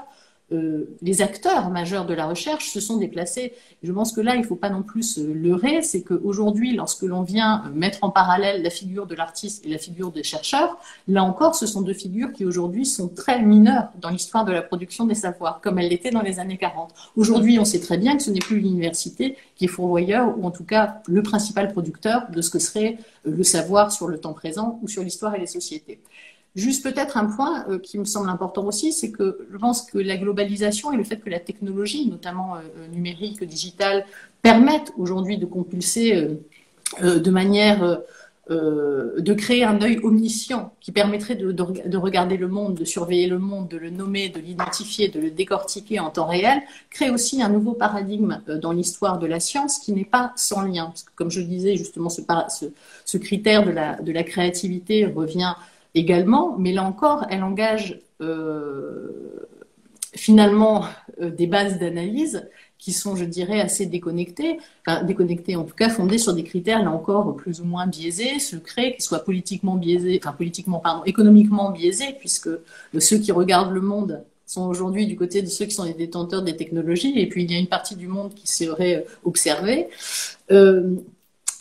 euh, les acteurs majeurs de la recherche se sont déplacés. Je pense que là, il ne faut pas non plus se leurrer, c'est qu'aujourd'hui, lorsque l'on vient euh, mettre en parallèle la figure de l'artiste et la figure des chercheurs, là encore, ce sont deux figures qui aujourd'hui sont très mineures dans l'histoire de la production des savoirs, comme elles l'étaient dans les années 40. Aujourd'hui, on sait très bien que ce n'est plus l'université qui est fourvoyeur, ou en tout cas le principal producteur de ce que serait euh, le savoir sur le temps présent ou sur l'histoire et les sociétés. Juste peut-être un point euh, qui me semble important aussi, c'est que je pense que la globalisation et le fait que la technologie, notamment euh, euh, numérique, digitale, permettent aujourd'hui de compulser de manière de créer un œil omniscient qui permettrait de, de, regarder le monde, de surveiller le monde, de le nommer, de l'identifier, de le décortiquer en temps réel, crée aussi un nouveau paradigme dans l'histoire de la science qui n'est pas sans lien. Comme je le disais, justement, ce, critère de la créativité revient également, mais là encore, elle engage euh, finalement euh, des bases d'analyse qui sont, je dirais, assez déconnectées, enfin, déconnectées en tout cas, fondées sur des critères, là encore, plus ou moins biaisés, secrets, qui soient politiquement biaisés, enfin politiquement, pardon, économiquement biaisés, puisque ceux qui regardent le monde sont aujourd'hui du côté de ceux qui sont les détenteurs des technologies, et puis il y a une partie du monde qui serait observée. Euh,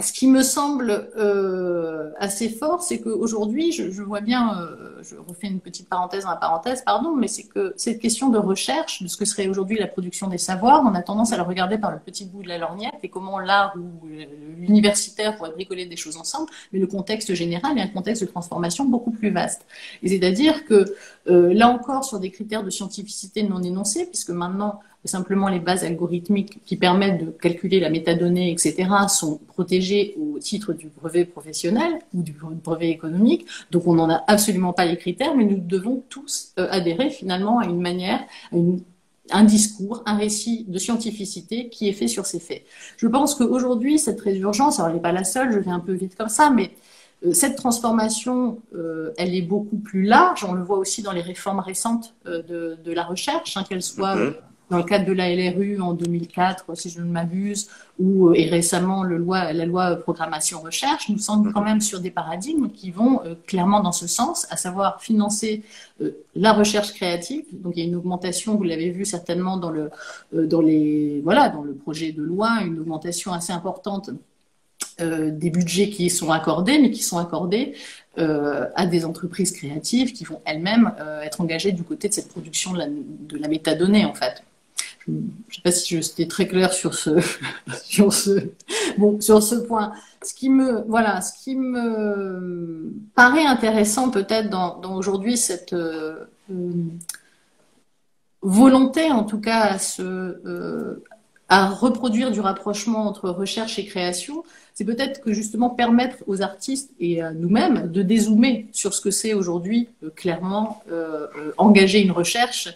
ce qui me semble euh, assez fort, c'est qu'aujourd'hui, je, je, vois bien, euh, je refais une petite parenthèse dans la parenthèse, pardon, mais c'est que cette question de recherche de ce que serait aujourd'hui la production des savoirs, on a tendance à la regarder par le petit bout de la lorgnette et comment l'art ou l'universitaire pourrait bricoler des choses ensemble, mais le contexte général est un contexte de transformation beaucoup plus vaste. Et c'est-à-dire que euh, là encore, sur des critères de scientificité non énoncés, puisque maintenant, simplement les bases algorithmiques qui permettent de calculer la métadonnée, etc., sont protégées au titre du brevet professionnel ou du brevet économique. Donc on n'en a absolument pas les critères, mais nous devons tous euh, adhérer finalement à une manière, à un discours, un récit de scientificité qui est fait sur ces faits. Je pense qu'aujourd'hui, cette résurgence, alors elle n'est pas la seule, je vais un peu vite comme ça, mais euh, cette transformation, euh, elle est beaucoup plus large. On le voit aussi dans les réformes récentes de, la recherche, hein, qu'elles soient mm-hmm dans le cadre de la LRU en 2004, si je ne m'abuse, ou euh, et récemment la loi programmation recherche, nous sommes quand même sur des paradigmes qui vont euh, clairement dans ce sens, à savoir financer euh, la recherche créative. Donc il y a une augmentation, vous l'avez vu certainement dans le dans les voilà dans le projet de loi, une augmentation assez importante des budgets qui sont accordés, mais qui sont accordés à des entreprises créatives qui vont elles-mêmes être engagées du côté de cette production de la métadonnée en fait je ne sais pas si j'étais très clair sur ce, bon, sur ce point. Ce qui me, voilà, ce qui me paraît intéressant peut-être dans, aujourd'hui cette euh, volonté, en tout cas, à, se, euh, à reproduire du rapprochement entre recherche et création, c'est peut-être que justement permettre aux artistes et à nous-mêmes de dézoomer sur ce que c'est aujourd'hui euh, clairement engager une recherche euh,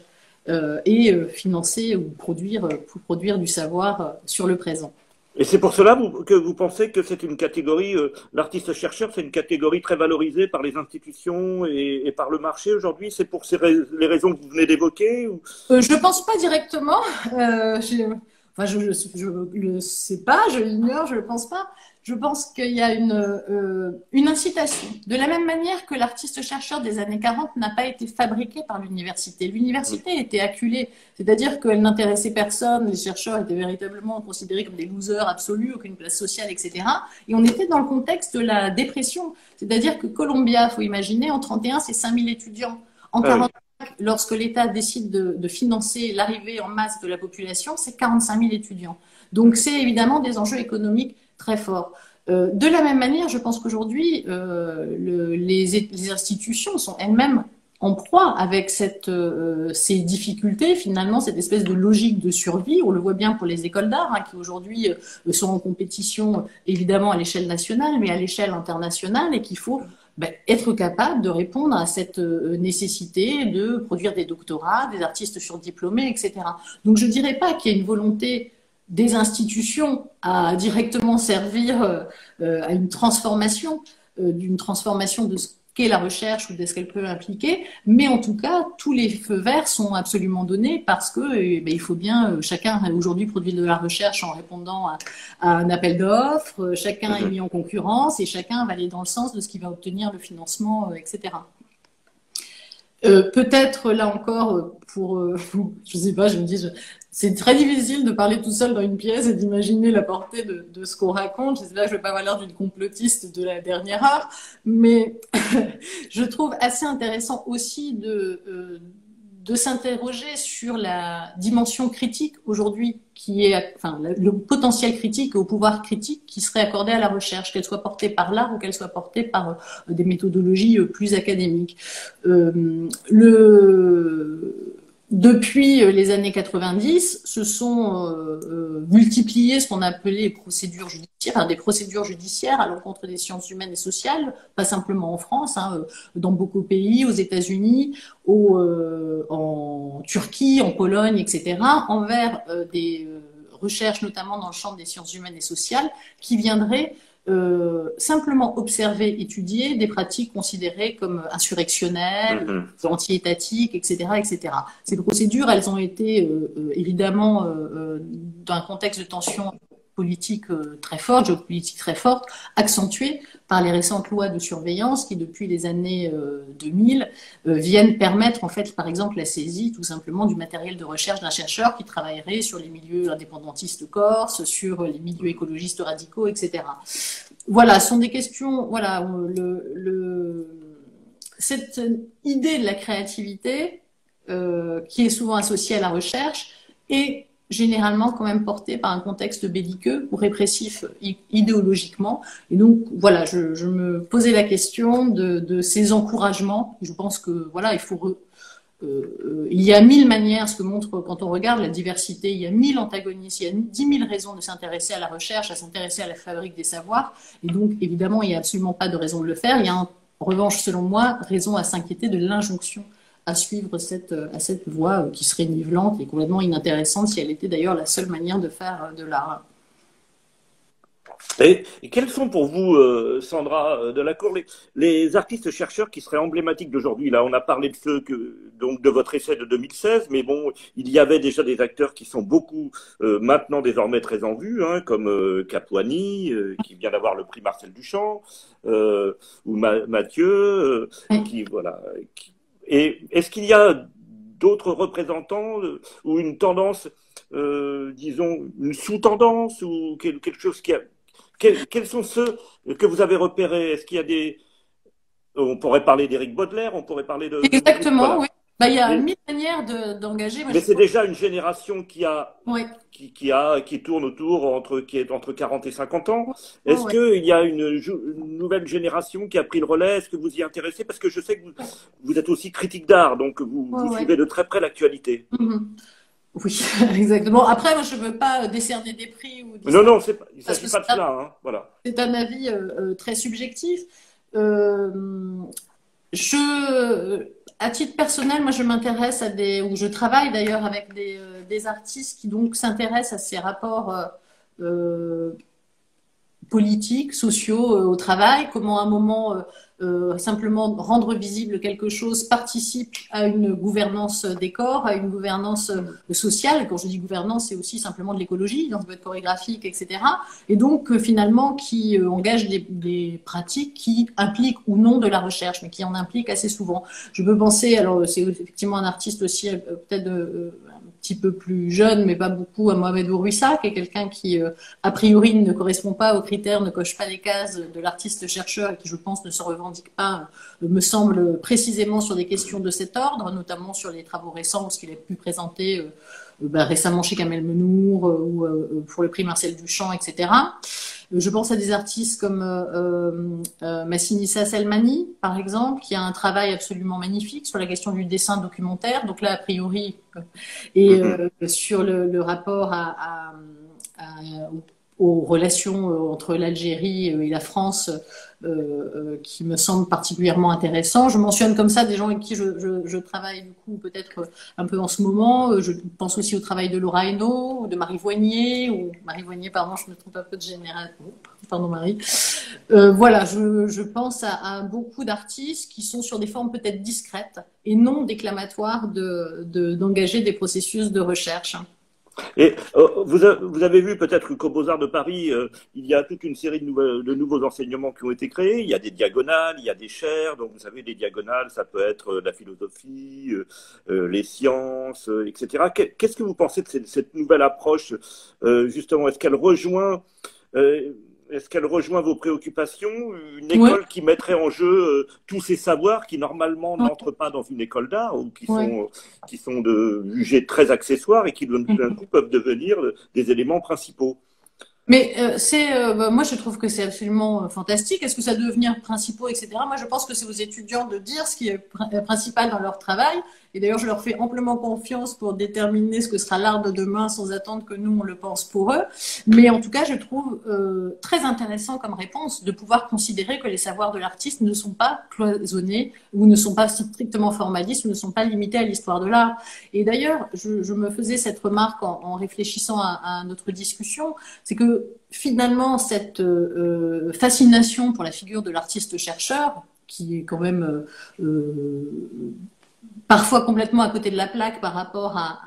et euh, financer ou produire, euh, pour produire du savoir sur le présent. Et c'est pour cela que vous pensez que c'est une catégorie, l'artiste-chercheur, c'est une catégorie très valorisée par les institutions et, par le marché aujourd'hui? C'est pour ces les raisons que vous venez d'évoquer Je ne pense pas directement. enfin, je ne le sais pas, je l'ignore, je ne le pense pas je pense qu'il y a une, euh, une incitation. De la même manière que l'artiste-chercheur des années 40 n'a pas été fabriqué par l'université. L'université était acculée, c'est-à-dire qu'elle n'intéressait personne, les chercheurs étaient véritablement considérés comme des losers absolus, aucune place sociale, etc. Et on était dans le contexte de la dépression. C'est-à-dire que Columbia, faut imaginer, en 31, c'est 5000 étudiants. En 40, lorsque l'État décide de, financer l'arrivée en masse de la population, c'est 45 000 étudiants. Donc c'est évidemment des enjeux économiques très forts. Euh, de la même manière, je pense qu'aujourd'hui, euh, les, institutions sont elles-mêmes en proie avec euh, ces difficultés, finalement, cette espèce de logique de survie. On le voit bien pour les écoles d'art, hein, qui aujourd'hui sont en compétition, évidemment, à l'échelle nationale, mais à l'échelle internationale, et qu'il faut ben, être capable de répondre à cette nécessité de produire des doctorats, des artistes surdiplômés, etc. Donc je ne dirais pas qu'il y a une volonté des institutions à directement servir euh, à une transformation, euh, d'une transformation de ce qu'est la recherche ou de ce qu'elle peut impliquer, mais en tout cas, tous les feux verts sont absolument donnés parce que eh ben, il faut bien, euh, chacun aujourd'hui produit de la recherche en répondant à, un appel d'offres, chacun est mis en concurrence et chacun va aller dans le sens de ce qui va obtenir le financement, etc. Peut-être là encore, pour, je sais pas, je me dis, c'est très difficile de parler tout seul dans une pièce et d'imaginer la portée de, ce qu'on raconte. Là, je ne vais pas avoir l'air d'une complotiste de la dernière heure, mais je trouve assez intéressant aussi de, euh, de s'interroger sur la dimension critique aujourd'hui, qui est, enfin, le potentiel critique au pouvoir critique qui serait accordé à la recherche, qu'elle soit portée par l'art ou qu'elle soit portée par euh, des méthodologies euh, plus académiques. le depuis euh, les années 90, se sont euh, euh, multipliées ce qu'on appelait les procédures judiciaires, des procédures judiciaires à l'encontre des sciences humaines et sociales, pas simplement en France, hein, dans beaucoup de pays, aux États-Unis, en Turquie, en Pologne, etc., envers des recherches, notamment dans le champ des sciences humaines et sociales, qui viendraient euh, simplement observer, étudier des pratiques considérées comme insurrectionnelles, mm-hmm. anti-étatiques, etc., etc. Ces procédures, elles ont été euh, euh, évidemment dans un contexte de tension politique très forte, géopolitique très forte, accentuée par les récentes lois de surveillance qui, depuis les années 2000, viennent permettre, en fait, par exemple, la saisie tout simplement du matériel de recherche d'un chercheur qui travaillerait sur les milieux indépendantistes corses, sur les milieux écologistes radicaux, etc. Voilà, ce sont des questions. Voilà, cette idée de la créativité, euh, qui est souvent associée à la recherche, est généralement quand même portée par un contexte belliqueux ou répressif idéologiquement. Et donc, voilà, je, me posais la question de, ces encouragements. Je pense que, voilà, il faut euh, il y a mille manières, ce que montre quand on regarde la diversité, il y a mille antagonistes, il y a dix mille raisons de s'intéresser à la recherche, à s'intéresser à la fabrique des savoirs. Et donc, évidemment, il n'y a absolument pas de raison de le faire. Il y a en revanche, selon moi, raison à s'inquiéter de l'injonction à suivre cette, à cette voie euh, qui serait nivelante et complètement inintéressante si elle était d'ailleurs la seule manière de faire de l'art. Et, quels sont pour vous, euh, Sandra euh, Delacour, les, les artistes-chercheurs qui seraient emblématiques d'aujourd'hui? Là, on a parlé de ceux que, donc de votre essai de 2016, mais bon, il y avait déjà des acteurs qui sont beaucoup euh, maintenant désormais très en vue, hein, comme euh, Capuani, qui vient d'avoir le prix Marcel Duchamp, ou Mathieu, qui voilà. Et est-ce qu'il y a d'autres représentants ou une tendance, disons, une sous-tendance ou quelque chose qui a quels, sont ceux que vous avez repérés? Est-ce qu'il y a des. On pourrait parler d'Éric Baudelaire, on pourrait parler de. Exactement, oui. Bah, il y a mille manières d'engager. mais c'est déjà une génération qui a, qui, a, qui tourne autour entre, qui est entre 40 et 50 ans. Est-ce qu'il y a une, nouvelle génération qui a pris le relais? Est-ce que vous y intéressez? Parce que je sais que vous, vous êtes aussi critique d'art, donc vous, suivez de très près l'actualité. Mm-hmm. Oui, exactement. Après, moi, je ne veux pas décerner des prix. Ou non, non, il ne s'agit pas de cela. Hein. Voilà. C'est un avis euh, euh, très subjectif. Euh, je, à titre personnel, moi, je m'intéresse à des, ou je travaille d'ailleurs avec des, des, artistes qui donc s'intéressent à ces rapports politiques, sociaux au travail, comment à un moment euh, simplement rendre visible quelque chose participe à une gouvernance des corps, à une gouvernance euh, sociale. Quand je dis gouvernance, c'est aussi simplement de l'écologie, dans votre chorégraphique, etc. Et donc, euh, finalement, qui engage des, des, pratiques qui impliquent ou non de la recherche, mais qui en impliquent assez souvent. Je peux penser, alors c'est effectivement un artiste aussi, peut-être petit peu plus jeune, mais pas beaucoup, à Mohamed Ourouissa, qui est quelqu'un qui, euh, a priori, ne correspond pas aux critères, ne coche pas les cases de l'artiste-chercheur et qui, je pense, ne se revendique pas, euh, me semble, précisément sur des questions de cet ordre, notamment sur les travaux récents, ce qu'il a pu présenter euh, bah, récemment chez Kamel Menour ou pour le prix Marcel Duchamp, etc. Je pense à des artistes comme euh, euh, Massinissa Selmani, par exemple, qui a un travail absolument magnifique sur la question du dessin documentaire. Donc là, a priori, et mm-hmm. euh, sur le, rapport à, aux relations entre l'Algérie et la France euh, euh, qui me semble particulièrement intéressant. Je mentionne comme ça des gens avec qui je, je, je travaille du coup peut-être un peu en ce moment. Euh, je pense aussi au travail de Laura Hainaut, de Marie Voignier, ou Marie Voignier, pardon, je me trompe un peu de général. Pardon Marie. Euh, voilà, je, je pense à, à beaucoup d'artistes qui sont sur des formes peut-être discrètes et non déclamatoires d'engager de, d'engager des processus de recherche. Et euh, vous, vous, avez vu peut-être qu'au Beaux-Arts de Paris, euh, il y a toute une série de, de, nouveaux enseignements qui ont été créés. Il y a des diagonales, il y a des chaires. Donc vous savez, les diagonales, ça peut être euh, la philosophie, les sciences, etc. Qu'est-ce que vous pensez de cette, cette nouvelle approche Justement, est-ce qu'elle rejoint est-ce qu'elle rejoint vos préoccupations? Une école qui mettrait en jeu euh, tous ces savoirs qui normalement n'entrent pas dans une école d'art ou qui sont qui sont de jugés très accessoires et qui d'un mhm. coup peuvent devenir des éléments principaux. Mais euh, c'est, euh, bah, moi je trouve que c'est absolument fantastique. Est-ce que ça doit devenir principaux, etc. Moi je pense que c'est aux étudiants de dire ce qui est principal dans leur travail et d'ailleurs, je leur fais amplement confiance pour déterminer ce que sera l'art de demain sans attendre que nous, on le pense pour eux. Mais en tout cas, je trouve euh, très intéressant comme réponse de pouvoir considérer que les savoirs de l'artiste ne sont pas cloisonnés ou ne sont pas strictement formalistes ou ne sont pas limités à l'histoire de l'art. Et d'ailleurs, je, me faisais cette remarque en, réfléchissant à, notre discussion, c'est que finalement, cette euh, fascination pour la figure de l'artiste-chercheur, qui est quand même euh parfois complètement à côté de la plaque par rapport à,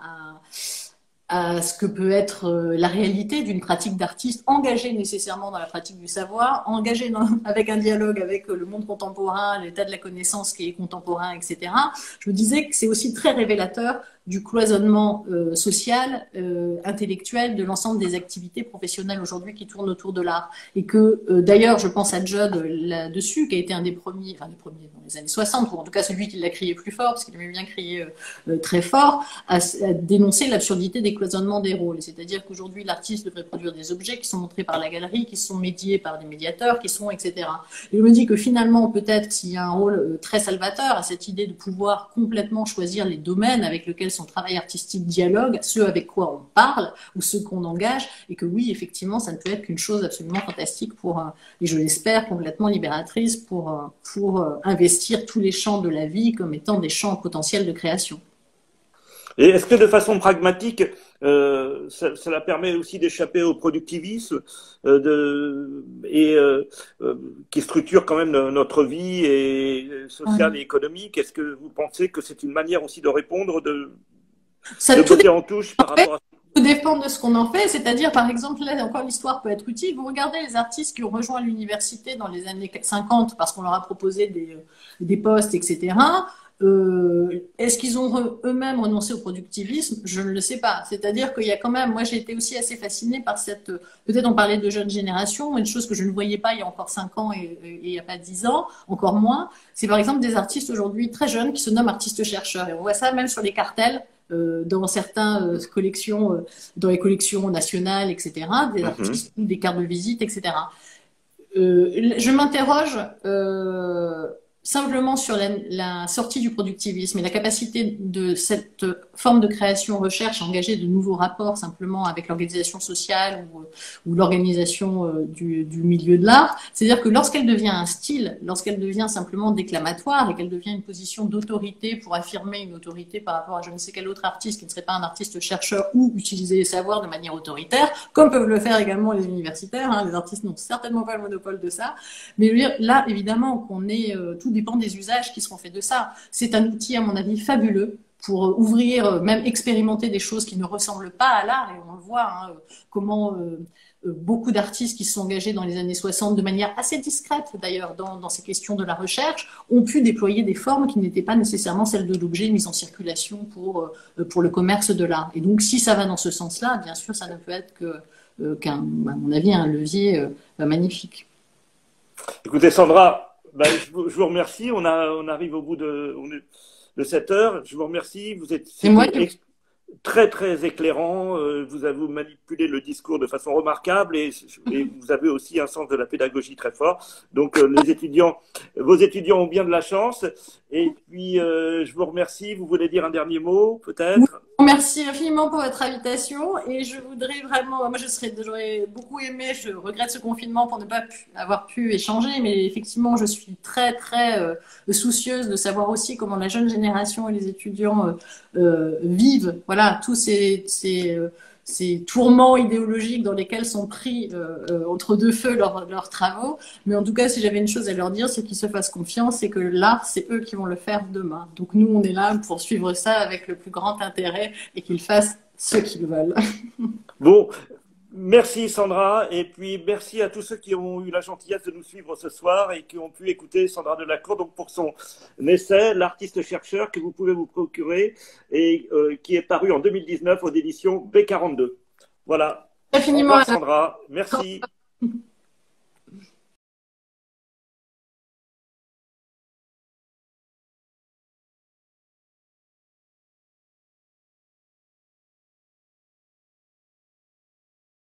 ce que peut être euh, la réalité d'une pratique d'artiste engagée nécessairement dans la pratique du savoir, engagée avec un dialogue avec le monde contemporain, l'état de la connaissance qui est contemporain, etc. Je me disais que c'est aussi très révélateur du cloisonnement euh, social, euh, intellectuel de l'ensemble des activités professionnelles aujourd'hui qui tournent autour de l'art. Et que, euh, d'ailleurs, je pense à Judd là-dessus, qui a été un des premiers, enfin des premiers dans les années 60, ou en tout cas celui qui l'a crié plus fort, parce qu'il aimait bien crier très fort, à, dénoncer l'absurdité des cloisonnements des rôles. C'est-à-dire qu'aujourd'hui, l'artiste devrait produire des objets qui sont montrés par la galerie, qui sont médiés par des médiateurs, qui sont, etc. Et je me dis que finalement, peut-être, s'il y a un rôle très salvateur à cette idée de pouvoir complètement choisir les domaines avec lesquels son travail artistique dialogue, ceux avec quoi on parle ou ceux qu'on engage, et que oui, effectivement, ça ne peut être qu'une chose absolument fantastique pour, euh, et je l'espère, complètement libératrice pour, euh, pour euh, investir tous les champs de la vie comme étant des champs potentiels de création. Et est-ce que de façon pragmatique, euh, ça, cela permet aussi d'échapper au productivisme euh, de, et euh, qui structure quand même notre vie et sociale et économique Est-ce que vous pensez que c'est une manière aussi de répondre de, ça de tout en touche par rapport à tout dépend de ce qu'on en fait. C'est-à-dire, par exemple, là encore, l'histoire peut être utile. Vous regardez les artistes qui ont rejoint l'université dans les années 50 parce qu'on leur a proposé des, des postes, etc. Euh, Est-ce qu'ils ont eux-mêmes renoncé au productivisme? Je ne le sais pas. C'est-à-dire qu'il y a quand même, moi j'ai été aussi assez fascinée par cette, peut-être on parlait de jeunes générations, une chose que je ne voyais pas il y a encore 5 ans et, et il n'y a pas 10 ans, encore moins, c'est par exemple des artistes aujourd'hui très jeunes qui se nomment artistes-chercheurs. Et on voit ça même sur les cartels. Euh, dans certaines euh, collections, euh, dans les collections nationales, etc., des mm-hmm. artistes, des cartes de visite, etc. Euh, je m'interroge euh, simplement sur la, la, sortie du productivisme et la capacité de cette forme de création recherche à engager de nouveaux rapports simplement avec l'organisation sociale ou, ou l'organisation euh, du, du, milieu de l'art. C'est-à-dire que lorsqu'elle devient un style, lorsqu'elle devient simplement déclamatoire et qu'elle devient une position d'autorité pour affirmer une autorité par rapport à je ne sais quel autre artiste qui ne serait pas un artiste chercheur ou utiliser les savoirs de manière autoritaire, comme peuvent le faire également les universitaires, hein, les artistes n'ont certainement pas le monopole de ça. Mais là, évidemment, qu'on est euh, tout tout dépend des usages qui seront faits de ça. C'est un outil, à mon avis, fabuleux pour ouvrir, même expérimenter des choses qui ne ressemblent pas à l'art. Et on le voit, hein, comment euh, beaucoup d'artistes qui se sont engagés dans les années 60 de manière assez discrète d'ailleurs dans, ces questions de la recherche ont pu déployer des formes qui n'étaient pas nécessairement celles de l'objet mis en circulation pour, euh, pour le commerce de l'art. Et donc si ça va dans ce sens-là, bien sûr, ça ne peut être euh, qu'un, mon avis, un levier magnifique. Écoutez Sandra, bah, je, vous remercie. On, a, on arrive au bout de, de cette heure. Je vous remercie. Vous êtes très très éclairant. Euh, vous avez manipulé le discours de façon remarquable et, vous avez aussi un sens de la pédagogie très fort. Donc euh, les étudiants, vos étudiants ont bien de la chance. Et puis euh, je vous remercie. Vous voulez dire un dernier mot peut-être? Merci infiniment pour votre invitation et je voudrais vraiment, moi je serais, j'aurais beaucoup aimé, je regrette ce confinement pour ne pas avoir pu échanger, mais effectivement je suis très très euh, soucieuse de savoir aussi comment la jeune génération et les étudiants euh, vivent, voilà, tous ces ces tourments idéologiques dans lesquels sont pris euh, euh, entre deux feux leurs travaux. Mais en tout cas, si j'avais une chose à leur dire, c'est qu'ils se fassent confiance et que l'art, c'est eux qui vont le faire demain. Donc nous, on est là pour suivre ça avec le plus grand intérêt et qu'ils fassent ce qu'ils veulent. Bon, Merci Sandra, et puis merci à tous ceux qui ont eu la gentillesse de nous suivre ce soir et qui ont pu écouter Sandra Delacour donc pour son essai, l'artiste chercheur que vous pouvez vous procurer et euh, qui est paru en 2019 aux éditions B42. Voilà. Infiniment. Sandra, merci.